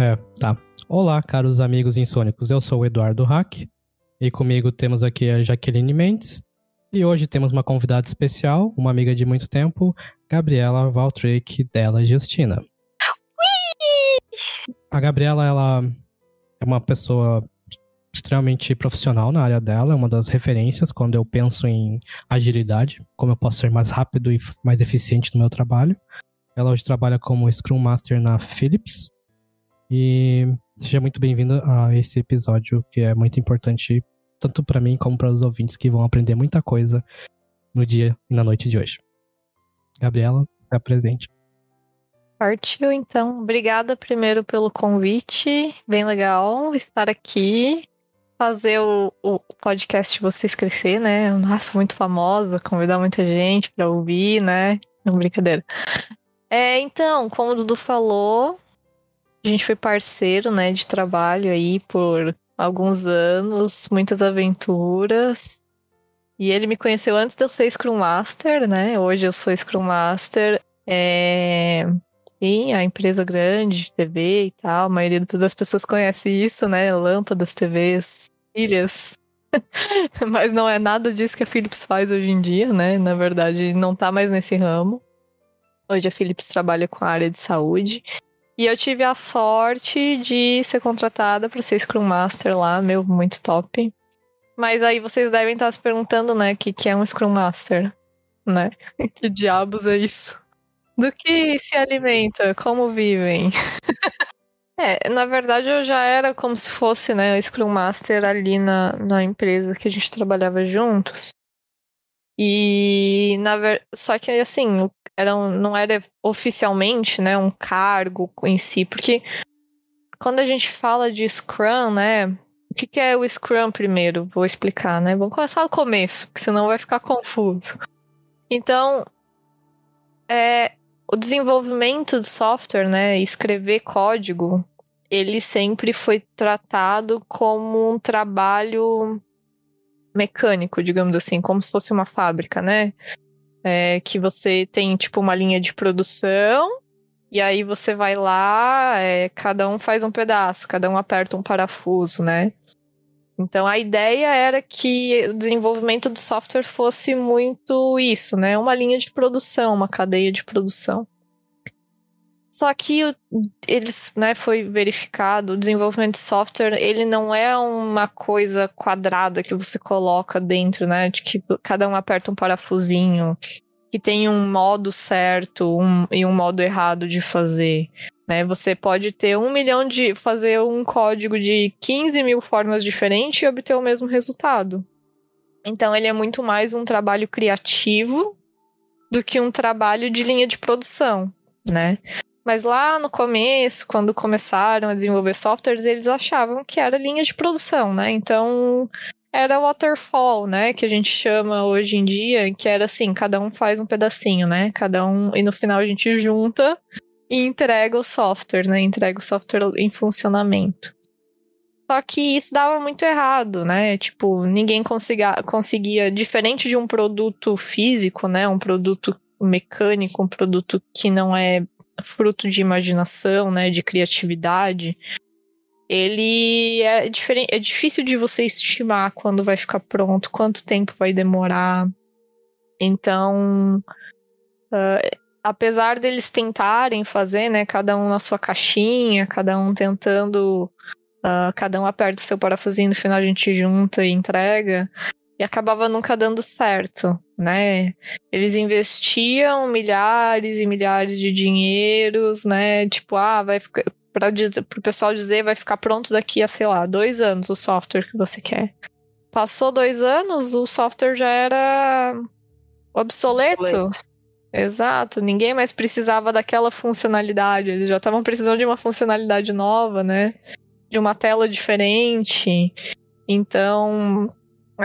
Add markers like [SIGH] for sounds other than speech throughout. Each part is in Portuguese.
É, tá. Olá, caros amigos insônicos. Eu sou o Eduardo Hack e comigo temos aqui a Jaqueline Mendes. E hoje temos uma convidada especial, uma amiga de muito tempo, Gabriela Valtrick dela Justina. A Gabriela, ela é uma pessoa extremamente profissional na área dela, é uma das referências quando eu penso em agilidade, como eu posso ser mais rápido e mais eficiente no meu trabalho. Ela hoje trabalha como Scrum Master na Philips. E seja muito bem-vindo a esse episódio que é muito importante tanto para mim como para os ouvintes que vão aprender muita coisa no dia e na noite de hoje. Gabriela, se presente. Partiu, então. Obrigada primeiro pelo convite. Bem legal estar aqui. Fazer o, o podcast de vocês crescer, né? Nossa, muito famosa, convidar muita gente para ouvir, né? Não, brincadeira. É, então, como o Dudu falou, a gente foi parceiro, né, de trabalho aí por alguns anos, muitas aventuras. E ele me conheceu antes de eu ser Scrum Master, né? Hoje eu sou Scrum Master. É... Sim, a empresa grande, TV e tal, a maioria das pessoas conhece isso, né? Lâmpadas, TVs, ilhas. [LAUGHS] Mas não é nada disso que a Philips faz hoje em dia, né? Na verdade, não tá mais nesse ramo. Hoje a Philips trabalha com a área de saúde. E eu tive a sorte de ser contratada para ser Scrum Master lá, meu, muito top. Mas aí vocês devem estar se perguntando, né, o que, que é um Scrum Master, né? [LAUGHS] que diabos é isso? Do que se alimenta? Como vivem? [LAUGHS] é, na verdade eu já era como se fosse, né, Scrum Master ali na, na empresa que a gente trabalhava juntos. E na ver... só que assim, era um, não era oficialmente, né, um cargo em si, porque quando a gente fala de Scrum, né, o que, que é o Scrum primeiro? Vou explicar, né? Vamos começar do começo, porque senão vai ficar confuso. Então, é, o desenvolvimento de software, né, escrever código, ele sempre foi tratado como um trabalho mecânico, digamos assim, como se fosse uma fábrica, né? É, que você tem tipo uma linha de produção e aí você vai lá, é, cada um faz um pedaço, cada um aperta um parafuso, né? Então a ideia era que o desenvolvimento do software fosse muito isso, né? Uma linha de produção, uma cadeia de produção. Só que o, eles, né, foi verificado, o desenvolvimento de software, ele não é uma coisa quadrada que você coloca dentro, né? De que cada um aperta um parafusinho, que tem um modo certo um, e um modo errado de fazer. Né? Você pode ter um milhão de. fazer um código de 15 mil formas diferentes e obter o mesmo resultado. Então ele é muito mais um trabalho criativo do que um trabalho de linha de produção, né? Mas lá no começo, quando começaram a desenvolver softwares, eles achavam que era linha de produção, né? Então era waterfall, né? Que a gente chama hoje em dia, que era assim, cada um faz um pedacinho, né? Cada um. E no final a gente junta e entrega o software, né? Entrega o software em funcionamento. Só que isso dava muito errado, né? Tipo, ninguém conseguia, conseguia, diferente de um produto físico, né? Um produto mecânico, um produto que não é fruto de imaginação, né? De criatividade. Ele é diferente, é difícil de você estimar quando vai ficar pronto, quanto tempo vai demorar. Então, uh, apesar deles tentarem fazer, né, cada um na sua caixinha, cada um tentando, uh, cada um aperta o seu parafusinho, no final a gente junta e entrega, e acabava nunca dando certo, né? Eles investiam milhares e milhares de dinheiros, né? Tipo, ah, vai ficar para o pessoal dizer vai ficar pronto daqui a, sei lá, dois anos o software que você quer. Passou dois anos, o software já era obsoleto. obsoleto. Exato, ninguém mais precisava daquela funcionalidade, eles já estavam precisando de uma funcionalidade nova, né? De uma tela diferente. Então,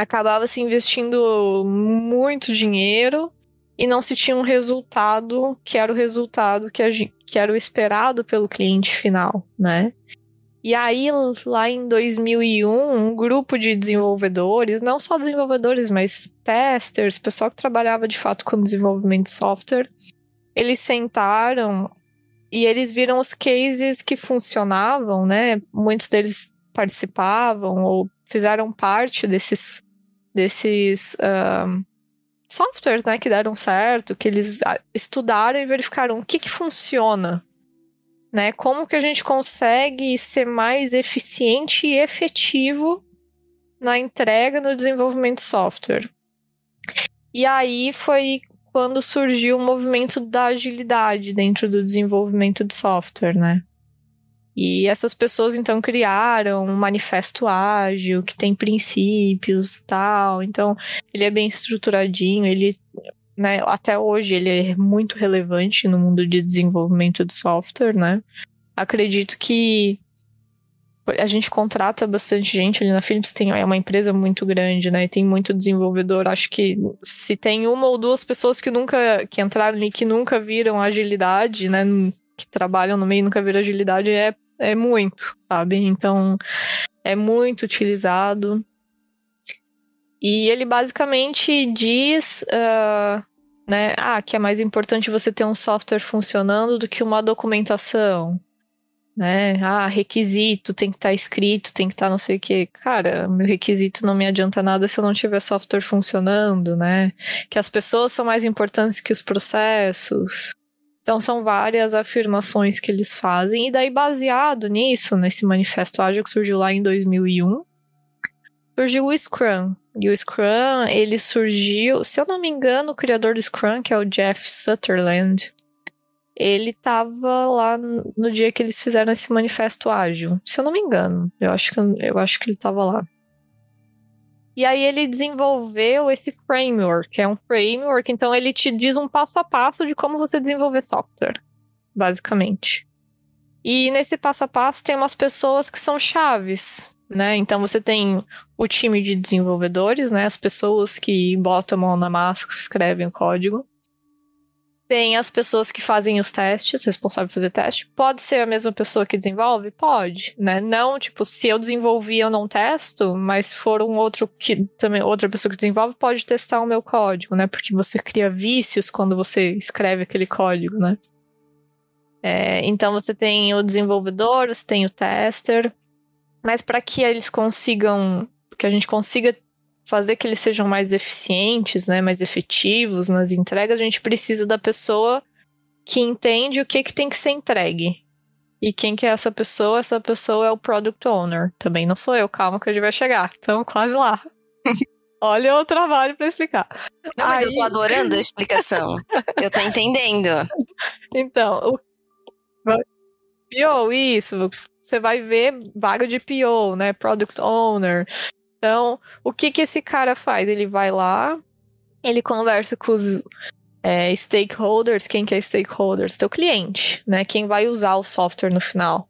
acabava se investindo muito dinheiro e não se tinha um resultado que era o resultado que, que era o esperado pelo cliente final, né? E aí, lá em 2001, um grupo de desenvolvedores, não só desenvolvedores, mas testers, pessoal que trabalhava de fato com desenvolvimento de software, eles sentaram e eles viram os cases que funcionavam, né? Muitos deles participavam ou fizeram parte desses, desses softwares, né? Que deram certo, que eles ah, estudaram e verificaram o que, que funciona né? Como que a gente consegue ser mais eficiente e efetivo na entrega no desenvolvimento de software? E aí foi quando surgiu o movimento da agilidade dentro do desenvolvimento de software, né? E essas pessoas então criaram um manifesto ágil que tem princípios, tal. Então, ele é bem estruturadinho, ele né, até hoje ele é muito relevante no mundo de desenvolvimento de software, né? Acredito que a gente contrata bastante gente ali na Philips, tem, é uma empresa muito grande, né? Tem muito desenvolvedor. Acho que se tem uma ou duas pessoas que nunca que entraram ali que nunca viram agilidade, né? Que trabalham no meio e nunca viram agilidade, é, é muito, sabe? Então é muito utilizado. E ele basicamente diz, uh, né, ah, que é mais importante você ter um software funcionando do que uma documentação, né? Ah, requisito tem que estar tá escrito, tem que estar tá não sei o que. Cara, meu requisito não me adianta nada se eu não tiver software funcionando, né? Que as pessoas são mais importantes que os processos. Então são várias afirmações que eles fazem e daí baseado nisso, nesse manifesto ágil que surgiu lá em 2001, surgiu o Scrum, e o Scrum, ele surgiu, se eu não me engano, o criador do Scrum, que é o Jeff Sutherland, ele estava lá no dia que eles fizeram esse manifesto ágil. Se eu não me engano, eu acho que, eu acho que ele estava lá. E aí ele desenvolveu esse framework, é um framework, então ele te diz um passo a passo de como você desenvolver software, basicamente. E nesse passo a passo tem umas pessoas que são chaves né? Então você tem o time de desenvolvedores, né? As pessoas que botam a mão na massa, escrevem o código. Tem as pessoas que fazem os testes, responsável por fazer teste. Pode ser a mesma pessoa que desenvolve? Pode, né? Não, tipo, se eu desenvolvi, eu não testo, mas se for um outro que também, outra pessoa que desenvolve, pode testar o meu código, né? Porque você cria vícios quando você escreve aquele código, né? É, então você tem o desenvolvedor, você tem o tester, mas para que eles consigam, que a gente consiga fazer que eles sejam mais eficientes, né, mais efetivos nas entregas, a gente precisa da pessoa que entende o que, que tem que ser entregue. E quem que é essa pessoa? Essa pessoa é o Product Owner. Também não sou eu, calma que a gente vai chegar. Estamos quase lá. [LAUGHS] Olha o trabalho para explicar. Não, mas Aí... eu tô adorando a explicação. eu tô entendendo. [LAUGHS] Então, o PO, isso você vai ver vaga de PO, né? Product Owner. Então, o que que esse cara faz? Ele vai lá, ele conversa com os é, stakeholders. Quem que é stakeholders? Teu cliente, né? Quem vai usar o software no final.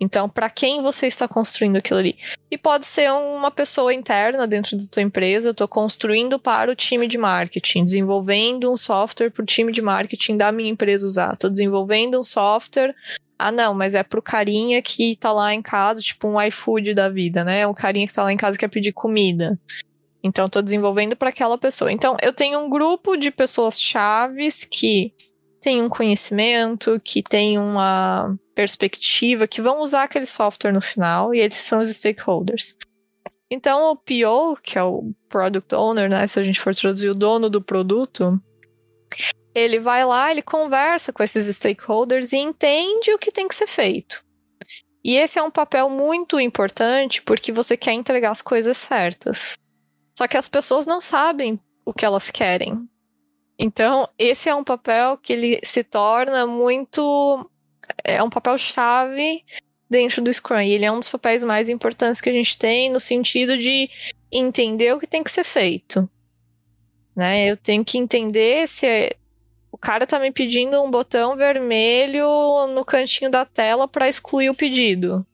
Então, para quem você está construindo aquilo ali? E pode ser uma pessoa interna dentro da tua empresa. Eu estou construindo para o time de marketing, desenvolvendo um software para o time de marketing da minha empresa usar. Estou desenvolvendo um software ah, não, mas é pro carinha que tá lá em casa, tipo um iFood da vida, né? Um carinha que tá lá em casa que quer pedir comida. Então, eu tô desenvolvendo para aquela pessoa. Então, eu tenho um grupo de pessoas chaves que tem um conhecimento, que tem uma perspectiva, que vão usar aquele software no final, e eles são os stakeholders. Então, o PO, que é o Product Owner, né? Se a gente for traduzir o dono do produto, ele vai lá, ele conversa com esses stakeholders e entende o que tem que ser feito. E esse é um papel muito importante porque você quer entregar as coisas certas. Só que as pessoas não sabem o que elas querem. Então, esse é um papel que ele se torna muito. É um papel chave dentro do Scrum. E ele é um dos papéis mais importantes que a gente tem no sentido de entender o que tem que ser feito. Né? Eu tenho que entender se é, o cara tá me pedindo um botão vermelho no cantinho da tela para excluir o pedido.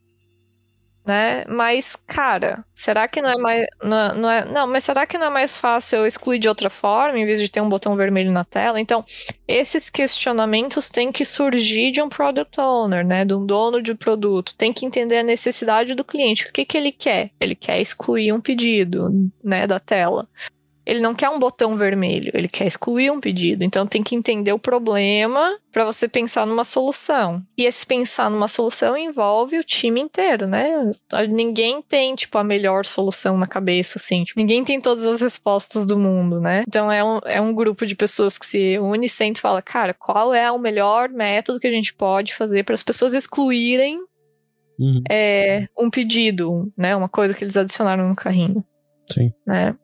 Né? Mas, cara, será que não é mais. Não, é, não, é, não, mas será que não é mais fácil eu excluir de outra forma, em vez de ter um botão vermelho na tela? Então, esses questionamentos têm que surgir de um product owner, né? De um dono de produto. Tem que entender a necessidade do cliente. O que, que ele quer? Ele quer excluir um pedido, né, da tela. Ele não quer um botão vermelho, ele quer excluir um pedido. Então tem que entender o problema para você pensar numa solução. E esse pensar numa solução envolve o time inteiro, né? Ninguém tem, tipo, a melhor solução na cabeça, assim. Tipo, ninguém tem todas as respostas do mundo, né? Então é um, é um grupo de pessoas que se une e sente e fala, cara, qual é o melhor método que a gente pode fazer para as pessoas excluírem uhum. é, um pedido, né? Uma coisa que eles adicionaram no carrinho. Sim. Né?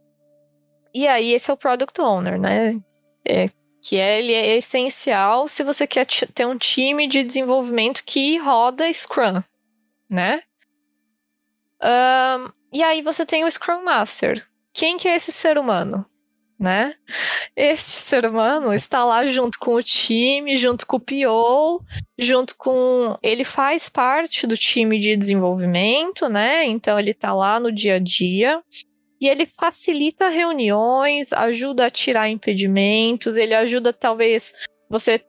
E aí, esse é o Product Owner, né? É, que é, ele é essencial se você quer ter um time de desenvolvimento que roda Scrum, né? Um, e aí você tem o Scrum Master. Quem que é esse ser humano? Né? Este ser humano está lá junto com o time, junto com o PO, junto com. Ele faz parte do time de desenvolvimento, né? Então ele está lá no dia a dia. E ele facilita reuniões, ajuda a tirar impedimentos, ele ajuda talvez você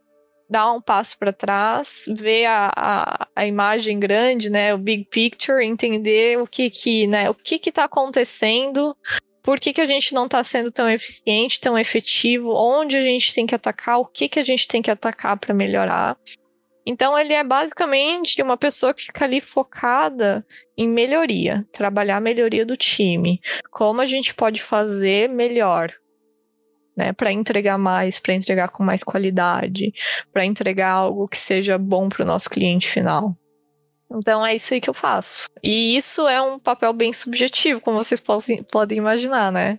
dar um passo para trás, ver a, a, a, imagem grande, né, o big picture, entender o que que, né, o que que tá acontecendo, por que que a gente não está sendo tão eficiente, tão efetivo, onde a gente tem que atacar, o que que a gente tem que atacar para melhorar. Então ele é basicamente uma pessoa que fica ali focada em melhoria, trabalhar a melhoria do time, como a gente pode fazer melhor, né, para entregar mais, para entregar com mais qualidade, para entregar algo que seja bom para o nosso cliente final. Então é isso aí que eu faço. E isso é um papel bem subjetivo, como vocês podem imaginar, né?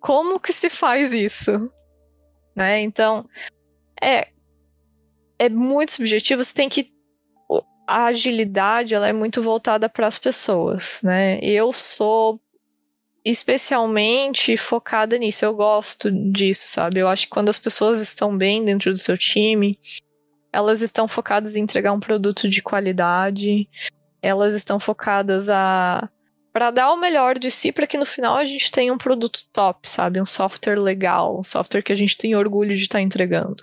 Como que se faz isso? Né? Então, é, é muito subjetivo, você tem que a agilidade ela é muito voltada para as pessoas, né? Eu sou especialmente focada nisso. Eu gosto disso, sabe? Eu acho que quando as pessoas estão bem dentro do seu time, elas estão focadas em entregar um produto de qualidade, elas estão focadas a para dar o melhor de si para que no final a gente tenha um produto top, sabe? Um software legal, um software que a gente tem orgulho de estar tá entregando.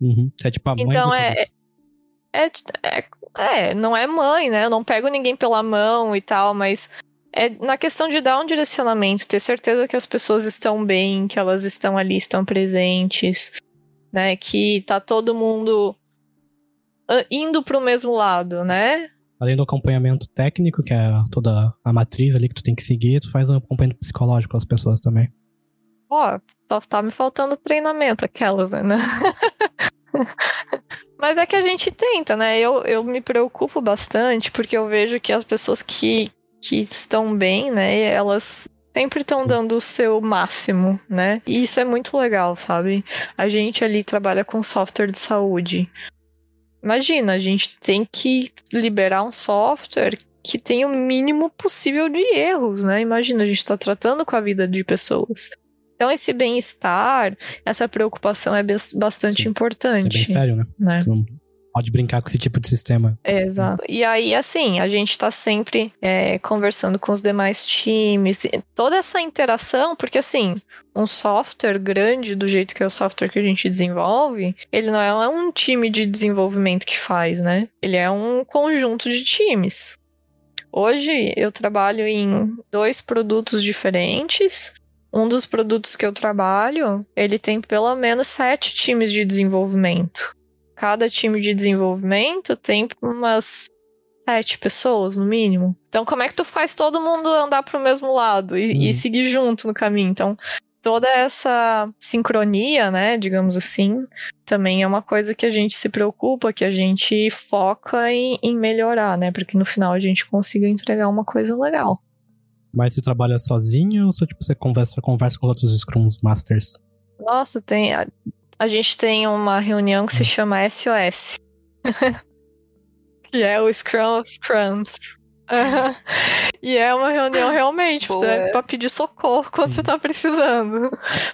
Uhum. Você é tipo a mãe então é, é, é, é, não é mãe, né? Eu não pego ninguém pela mão e tal, mas é na questão de dar um direcionamento, ter certeza que as pessoas estão bem, que elas estão ali, estão presentes, né? Que tá todo mundo ah, indo pro mesmo lado, né? Além do acompanhamento técnico, que é toda a matriz ali que tu tem que seguir, tu faz um acompanhamento psicológico com as pessoas também. Ó, só tá me faltando treinamento, aquelas, né? [LAUGHS] [LAUGHS] Mas é que a gente tenta, né? Eu, eu me preocupo bastante porque eu vejo que as pessoas que, que estão bem, né? Elas sempre estão dando o seu máximo, né? E isso é muito legal, sabe? A gente ali trabalha com software de saúde. Imagina, a gente tem que liberar um software que tenha o mínimo possível de erros, né? Imagina, a gente está tratando com a vida de pessoas. Então, esse bem-estar, essa preocupação é bastante Sim. importante. É bem sério, né? né? Pode brincar com esse tipo de sistema. Exato. E aí, assim, a gente está sempre é, conversando com os demais times, toda essa interação, porque assim, um software grande, do jeito que é o software que a gente desenvolve, ele não é um time de desenvolvimento que faz, né? Ele é um conjunto de times. Hoje eu trabalho em dois produtos diferentes, um dos produtos que eu trabalho, ele tem pelo menos sete times de desenvolvimento. Cada time de desenvolvimento tem umas sete pessoas, no mínimo. Então, como é que tu faz todo mundo andar pro mesmo lado e, hum. e seguir junto no caminho? Então, toda essa sincronia, né, digamos assim, também é uma coisa que a gente se preocupa, que a gente foca em, em melhorar, né, para que no final a gente consiga entregar uma coisa legal. Mas você trabalha sozinho ou só, tipo, você conversa, conversa com outros Scrum Masters? Nossa, tem. A, a gente tem uma reunião que se hum. chama SOS. [LAUGHS] que é o Scrum of Scrums. [LAUGHS] e é uma reunião realmente Boa. você, pra pedir socorro quando você tá precisando.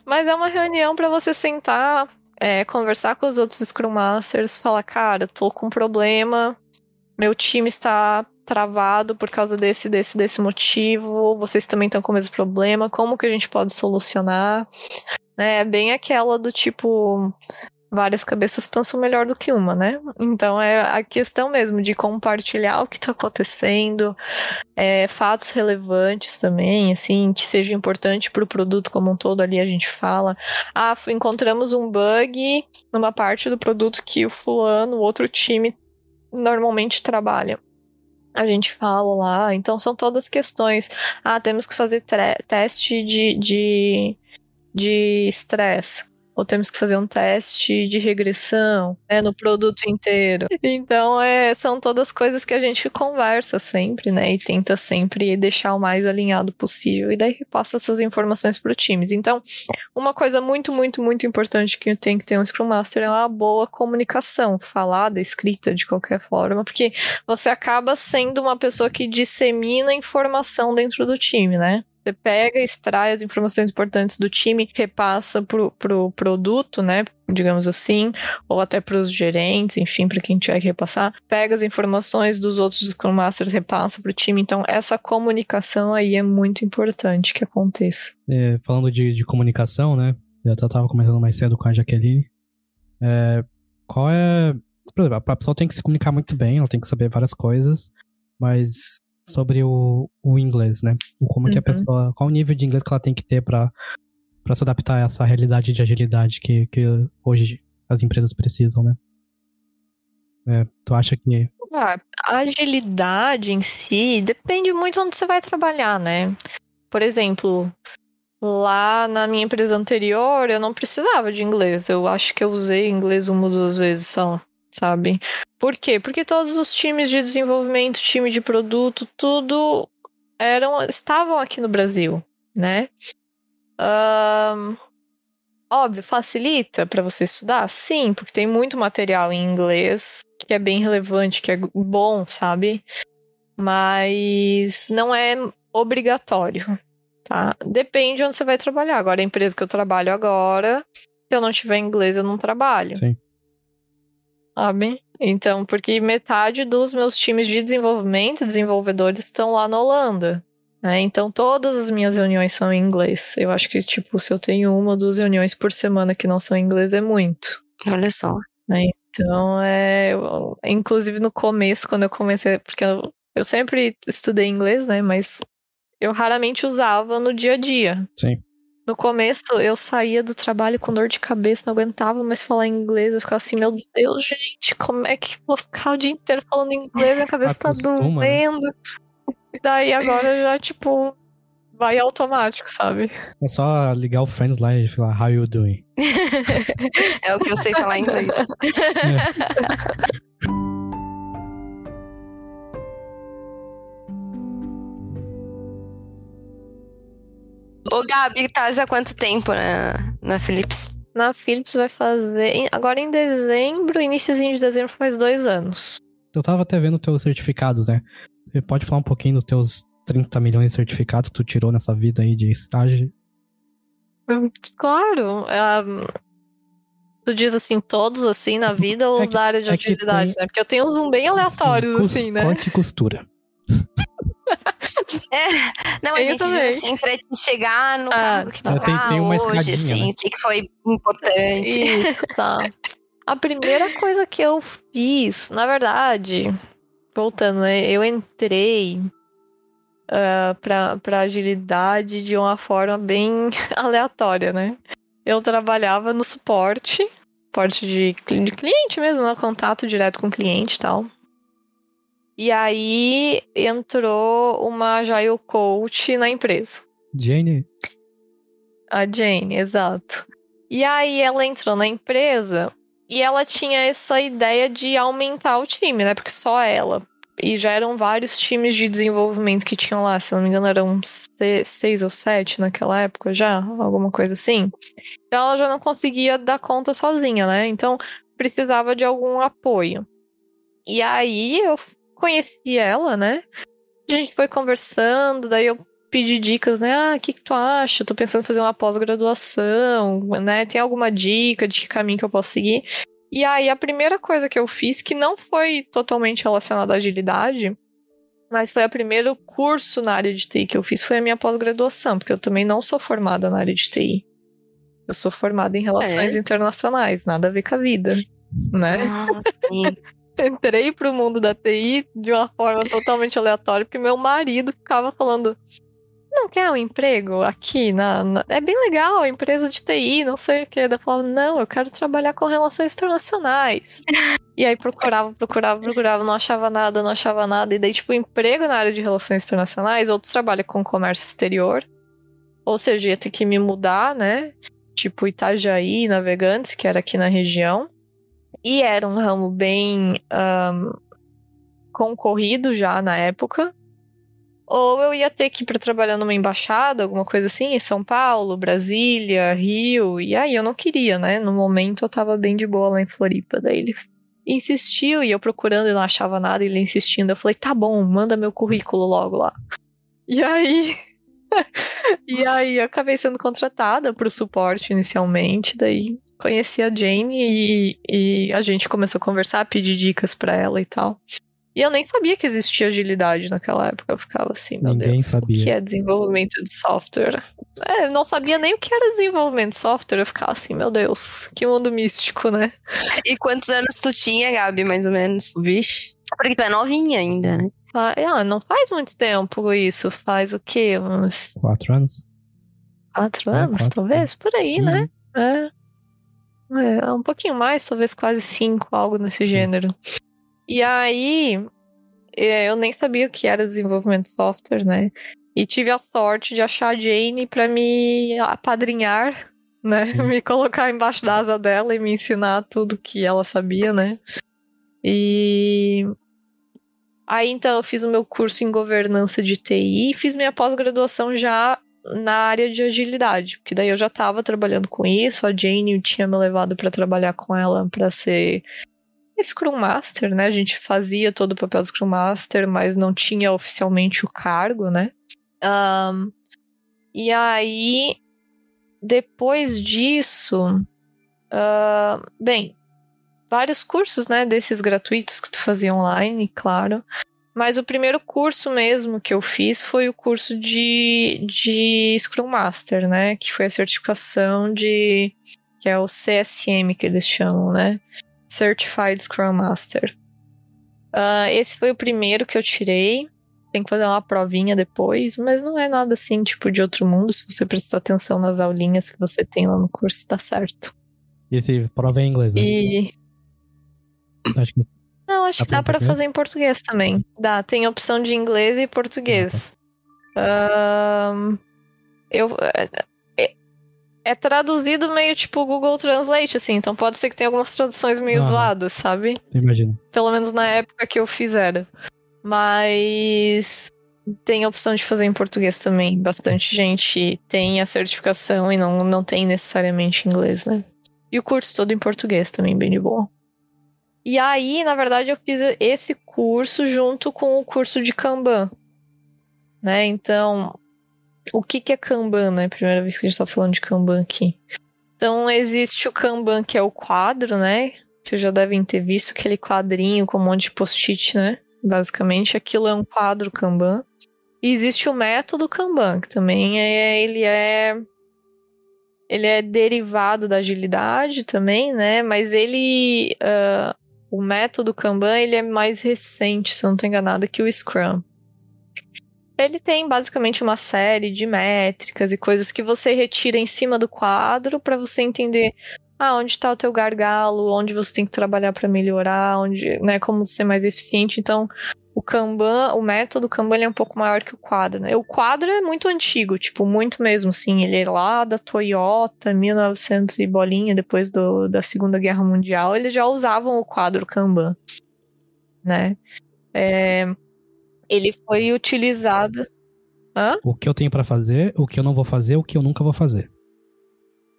Mas é uma reunião para você sentar, é, conversar com os outros Scrum Masters, falar, cara, tô com um problema, meu time está travado por causa desse, desse, desse motivo, vocês também estão com o mesmo problema, como que a gente pode solucionar? Né, é bem aquela do tipo, várias cabeças pensam melhor do que uma, né? Então é a questão mesmo de compartilhar o que está acontecendo, é, fatos relevantes também, assim, que seja importante para o produto como um todo. Ali a gente fala, ah, encontramos um bug numa parte do produto que o fulano, o outro time normalmente trabalha. A gente fala lá, então são todas questões. Ah, temos que fazer teste de, de, de estresse ou temos que fazer um teste de regressão né, no produto inteiro. Então, é, são todas coisas que a gente conversa sempre, né? E tenta sempre deixar o mais alinhado possível. E daí repassa essas informações para os times. Então, uma coisa muito, muito, muito importante que tem que ter um Scrum Master é uma boa comunicação, falada, escrita de qualquer forma, porque você acaba sendo uma pessoa que dissemina informação dentro do time, né? Você pega, extrai as informações importantes do time, repassa pro, pro produto, né? Digamos assim, ou até para os gerentes, enfim, para quem tiver que repassar. Pega as informações dos outros Scrum Masters, repassa para o time. Então, essa comunicação aí é muito importante que aconteça. É, falando de, de comunicação, né? Eu estava comentando mais cedo com a Jaqueline. É, qual é. Por exemplo, a pessoa tem que se comunicar muito bem, ela tem que saber várias coisas, mas sobre o, o inglês, né? Como uhum. que a uhum. pessoa. Qual o nível de inglês que ela tem que ter para para se adaptar a essa realidade de agilidade que, que hoje as empresas precisam, né? É, tu acha que. Ah, a agilidade em si depende muito onde você vai trabalhar, né? Por exemplo, lá na minha empresa anterior eu não precisava de inglês. Eu acho que eu usei inglês uma ou duas vezes só sabe? Por quê? Porque todos os times de desenvolvimento, time de produto, tudo eram estavam aqui no Brasil, né? Um, óbvio, facilita para você estudar? Sim, porque tem muito material em inglês que é bem relevante, que é bom, sabe? Mas não é obrigatório, tá? Depende onde você vai trabalhar. Agora, a empresa que eu trabalho agora, se eu não tiver inglês, eu não trabalho. Sim sabe? Então, porque metade dos meus times de desenvolvimento, desenvolvedores, estão lá na Holanda. Né? Então, todas as minhas reuniões são em inglês. Eu acho que, tipo, se eu tenho uma ou duas reuniões por semana que não são em inglês, é muito. Olha só. Né? Então, é. Eu, inclusive no começo, quando eu comecei. Porque eu, eu sempre estudei inglês, né? Mas eu raramente usava no dia a dia. Sim. No começo, eu saía do trabalho com dor de cabeça, não aguentava mais falar inglês. Eu ficava assim, meu Deus, gente, como é que vou ficar o dia inteiro falando inglês? Minha cabeça tá Acostuma, tá doendo. Daí agora já, tipo, vai automático, sabe? É só ligar o Friends lá e falar, how you doing? [LAUGHS] é o que eu sei falar em inglês. É. [LAUGHS] Ô, Gabi, tá há quanto tempo na, na Philips? Na Philips vai fazer. Agora em dezembro, iníciozinho de dezembro, faz dois anos. Eu tava até vendo teus certificados, né? Você pode falar um pouquinho dos teus 30 milhões de certificados que tu tirou nessa vida aí de estágio? Claro. Um, tu diz assim, todos assim na vida ou é os que, da área de é agilidade, tem... né? Porque eu tenho uns um bem aleatórios, Sim, assim, né? Corte e costura. É, não, a eu gente também. diz assim, pra chegar no ah, cargo que tu tá tem, hoje, assim, né? o que, que foi importante. Isso, tá. A primeira coisa que eu fiz, na verdade, voltando, né, eu entrei uh, pra, pra agilidade de uma forma bem [LAUGHS] aleatória, né? Eu trabalhava no suporte, suporte de, de cliente mesmo, né? contato direto com o cliente e tal. E aí entrou uma Agile Coach na empresa. Jane? A Jane, exato. E aí ela entrou na empresa e ela tinha essa ideia de aumentar o time, né? Porque só ela. E já eram vários times de desenvolvimento que tinham lá, se não me engano, eram seis ou sete naquela época já, alguma coisa assim. Então ela já não conseguia dar conta sozinha, né? Então precisava de algum apoio. E aí eu conheci ela, né? A gente foi conversando, daí eu pedi dicas, né? Ah, o que, que tu acha? tô pensando em fazer uma pós-graduação, né? Tem alguma dica de que caminho que eu posso seguir? E aí, a primeira coisa que eu fiz, que não foi totalmente relacionada à agilidade, mas foi o primeiro curso na área de TI que eu fiz, foi a minha pós-graduação, porque eu também não sou formada na área de TI. Eu sou formada em relações é. internacionais, nada a ver com a vida, né? Ah, Entrei pro mundo da TI de uma forma totalmente aleatória, porque meu marido ficava falando: não quer um emprego aqui? Na, na, É bem legal, empresa de TI, não sei o que. Eu falava, não, eu quero trabalhar com relações internacionais. [LAUGHS] e aí procurava, procurava, procurava, não achava nada, não achava nada. E daí, tipo, emprego na área de relações internacionais, outros trabalham com comércio exterior. Ou seja, ia ter que me mudar, né? Tipo Itajaí, Navegantes, que era aqui na região. E era um ramo bem um, concorrido já na época. Ou eu ia ter que ir para trabalhar numa embaixada, alguma coisa assim, em São Paulo, Brasília, Rio. E aí eu não queria, né? No momento eu tava bem de boa lá em Floripa. Daí ele insistiu e eu procurando e não achava nada, ele insistindo. Eu falei, tá bom, manda meu currículo logo lá. E aí. [LAUGHS] e aí eu acabei sendo contratada pro suporte inicialmente. Daí conheci a Jane e, e a gente começou a conversar, pedir dicas para ela e tal. E eu nem sabia que existia agilidade naquela época. Eu ficava assim, meu Ninguém Deus, sabia. o que é desenvolvimento de software? É, eu não sabia nem o que era desenvolvimento de software. Eu ficava assim, meu Deus, que mundo místico, né? E quantos anos tu tinha, Gabi, mais ou menos? Vixe. Porque tu é novinha ainda, né? Ah, não faz muito tempo isso. Faz o quê? Uns. Quatro anos? Quatro é, anos, quatro talvez? Por aí, né? uhum. né? É. é. Um pouquinho mais, talvez quase cinco, algo nesse gênero. E aí, é, eu nem sabia o que era desenvolvimento de software, né? E tive a sorte de achar a Jane para me apadrinhar, né? [LAUGHS] Me colocar embaixo da asa dela e me ensinar tudo que ela sabia, né? E aí então eu fiz o meu curso em governança de TI e fiz minha pós-graduação já na área de agilidade, porque daí eu já estava trabalhando com isso, a Jane tinha me levado para trabalhar com ela para ser Scrum Master, né? A gente fazia todo o papel do Scrum Master, mas não tinha oficialmente o cargo, né? Um, e aí, depois disso, uh, bem, vários cursos, né? Desses gratuitos que tu fazia online, claro. Mas o primeiro curso mesmo que eu fiz foi o curso de, de Scrum Master, né? Que foi a certificação de. que é o CSM que eles chamam, né? Certified Scrum Master. Uh, esse foi o primeiro que eu tirei. Tem que fazer uma provinha depois, mas não é nada assim, tipo, de outro mundo. Se você prestar atenção nas aulinhas que você tem lá no curso, tá certo. E esse prova é em inglês, né? E. Acho que... Não, acho dá que dá para fazer em português também. Dá, tem opção de inglês e português. Ah, tá. eu, é traduzido meio tipo Google Translate, assim, então pode ser que tenha algumas traduções meio ah, zoadas, sabe? Imagino. Pelo menos na época que eu fizeram. Mas tem a opção de fazer em português também. Bastante gente tem a certificação e não, não tem necessariamente inglês, né? E o curso todo em português também, bem de boa. E aí, na verdade, eu fiz esse curso junto com o curso de Kanban. Né? Então, o que, que é Kanban, né? Primeira vez que a gente tá falando de Kanban aqui. Então, existe o Kanban, que é o quadro, né? Vocês já devem ter visto aquele quadrinho com um monte de post-it, né? Basicamente, aquilo é um quadro Kanban. E existe o método Kanban, que também é, ele é ele é derivado da agilidade também, né? Mas ele uh, o método Kanban ele é mais recente, se eu não estou enganada, que o Scrum. Ele tem basicamente uma série de métricas e coisas que você retira em cima do quadro para você entender ah, onde está o teu gargalo, onde você tem que trabalhar para melhorar, onde, né, como ser mais eficiente. Então, o Kanban, o método Kanban é um pouco maior que o quadro, né? O quadro é muito antigo, tipo, muito mesmo, sim. Ele é lá da Toyota, 1900 e bolinha, depois do, da Segunda Guerra Mundial, eles já usavam o quadro Kanban, né? É, ele foi utilizado. Hã? O que eu tenho para fazer, o que eu não vou fazer, o que eu nunca vou fazer.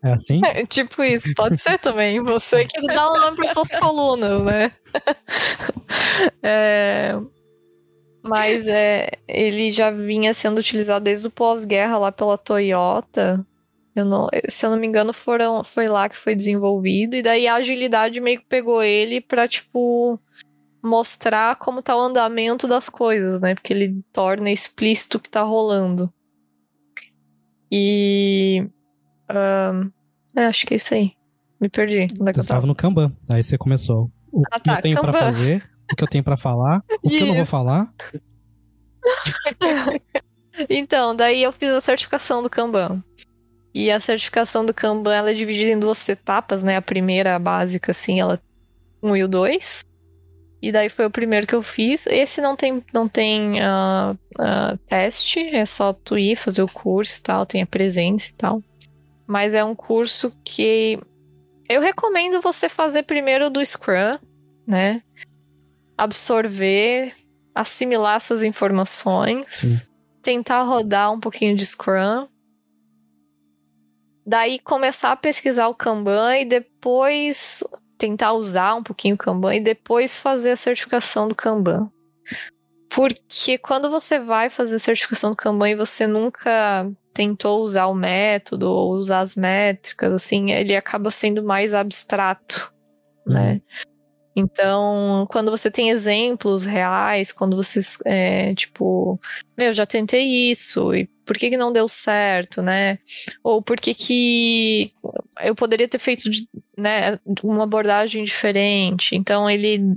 É assim? É, tipo isso, pode ser também. Você [LAUGHS] que dá o nome para suas colunas, né? [LAUGHS] é... Mas é, ele já vinha sendo utilizado desde o pós-guerra lá pela Toyota. Eu não, se eu não me engano, foram, foi lá que foi desenvolvido. E daí a agilidade meio que pegou ele pra, tipo, mostrar como tá o andamento das coisas, né? Porque ele torna explícito o que tá rolando. E. Um, É, acho que é isso aí. Me perdi. Onde é que você estava no Kanban. Aí você começou. O ah, que tá, eu tenho para fazer, o que eu tenho para falar, o que eu não vou falar. [LAUGHS] então, daí eu fiz a certificação do Kanban. E a certificação do Kanban ela é dividida em duas etapas, né? A primeira, a básica, assim, ela um e o dois. E daí foi o primeiro que eu fiz. Esse não tem, não tem uh, uh, teste, é só tu ir fazer o curso e tal, tem a presença e tal. Mas é um curso que eu recomendo você fazer primeiro do Scrum, né? Absorver, assimilar essas informações, Sim. tentar rodar um pouquinho de Scrum. Daí começar a pesquisar o Kanban e depois tentar usar um pouquinho o Kanban e depois fazer a certificação do Kanban. Porque quando você vai fazer a certificação do Kanban e você nunca tentou usar o método ou usar as métricas, assim, ele acaba sendo mais abstrato, uhum. né? Então, quando você tem exemplos reais, quando você, é, tipo, meu, já tentei isso, e por que, que não deu certo, né? Ou por que, que eu poderia ter feito, né, uma abordagem diferente. Então, ele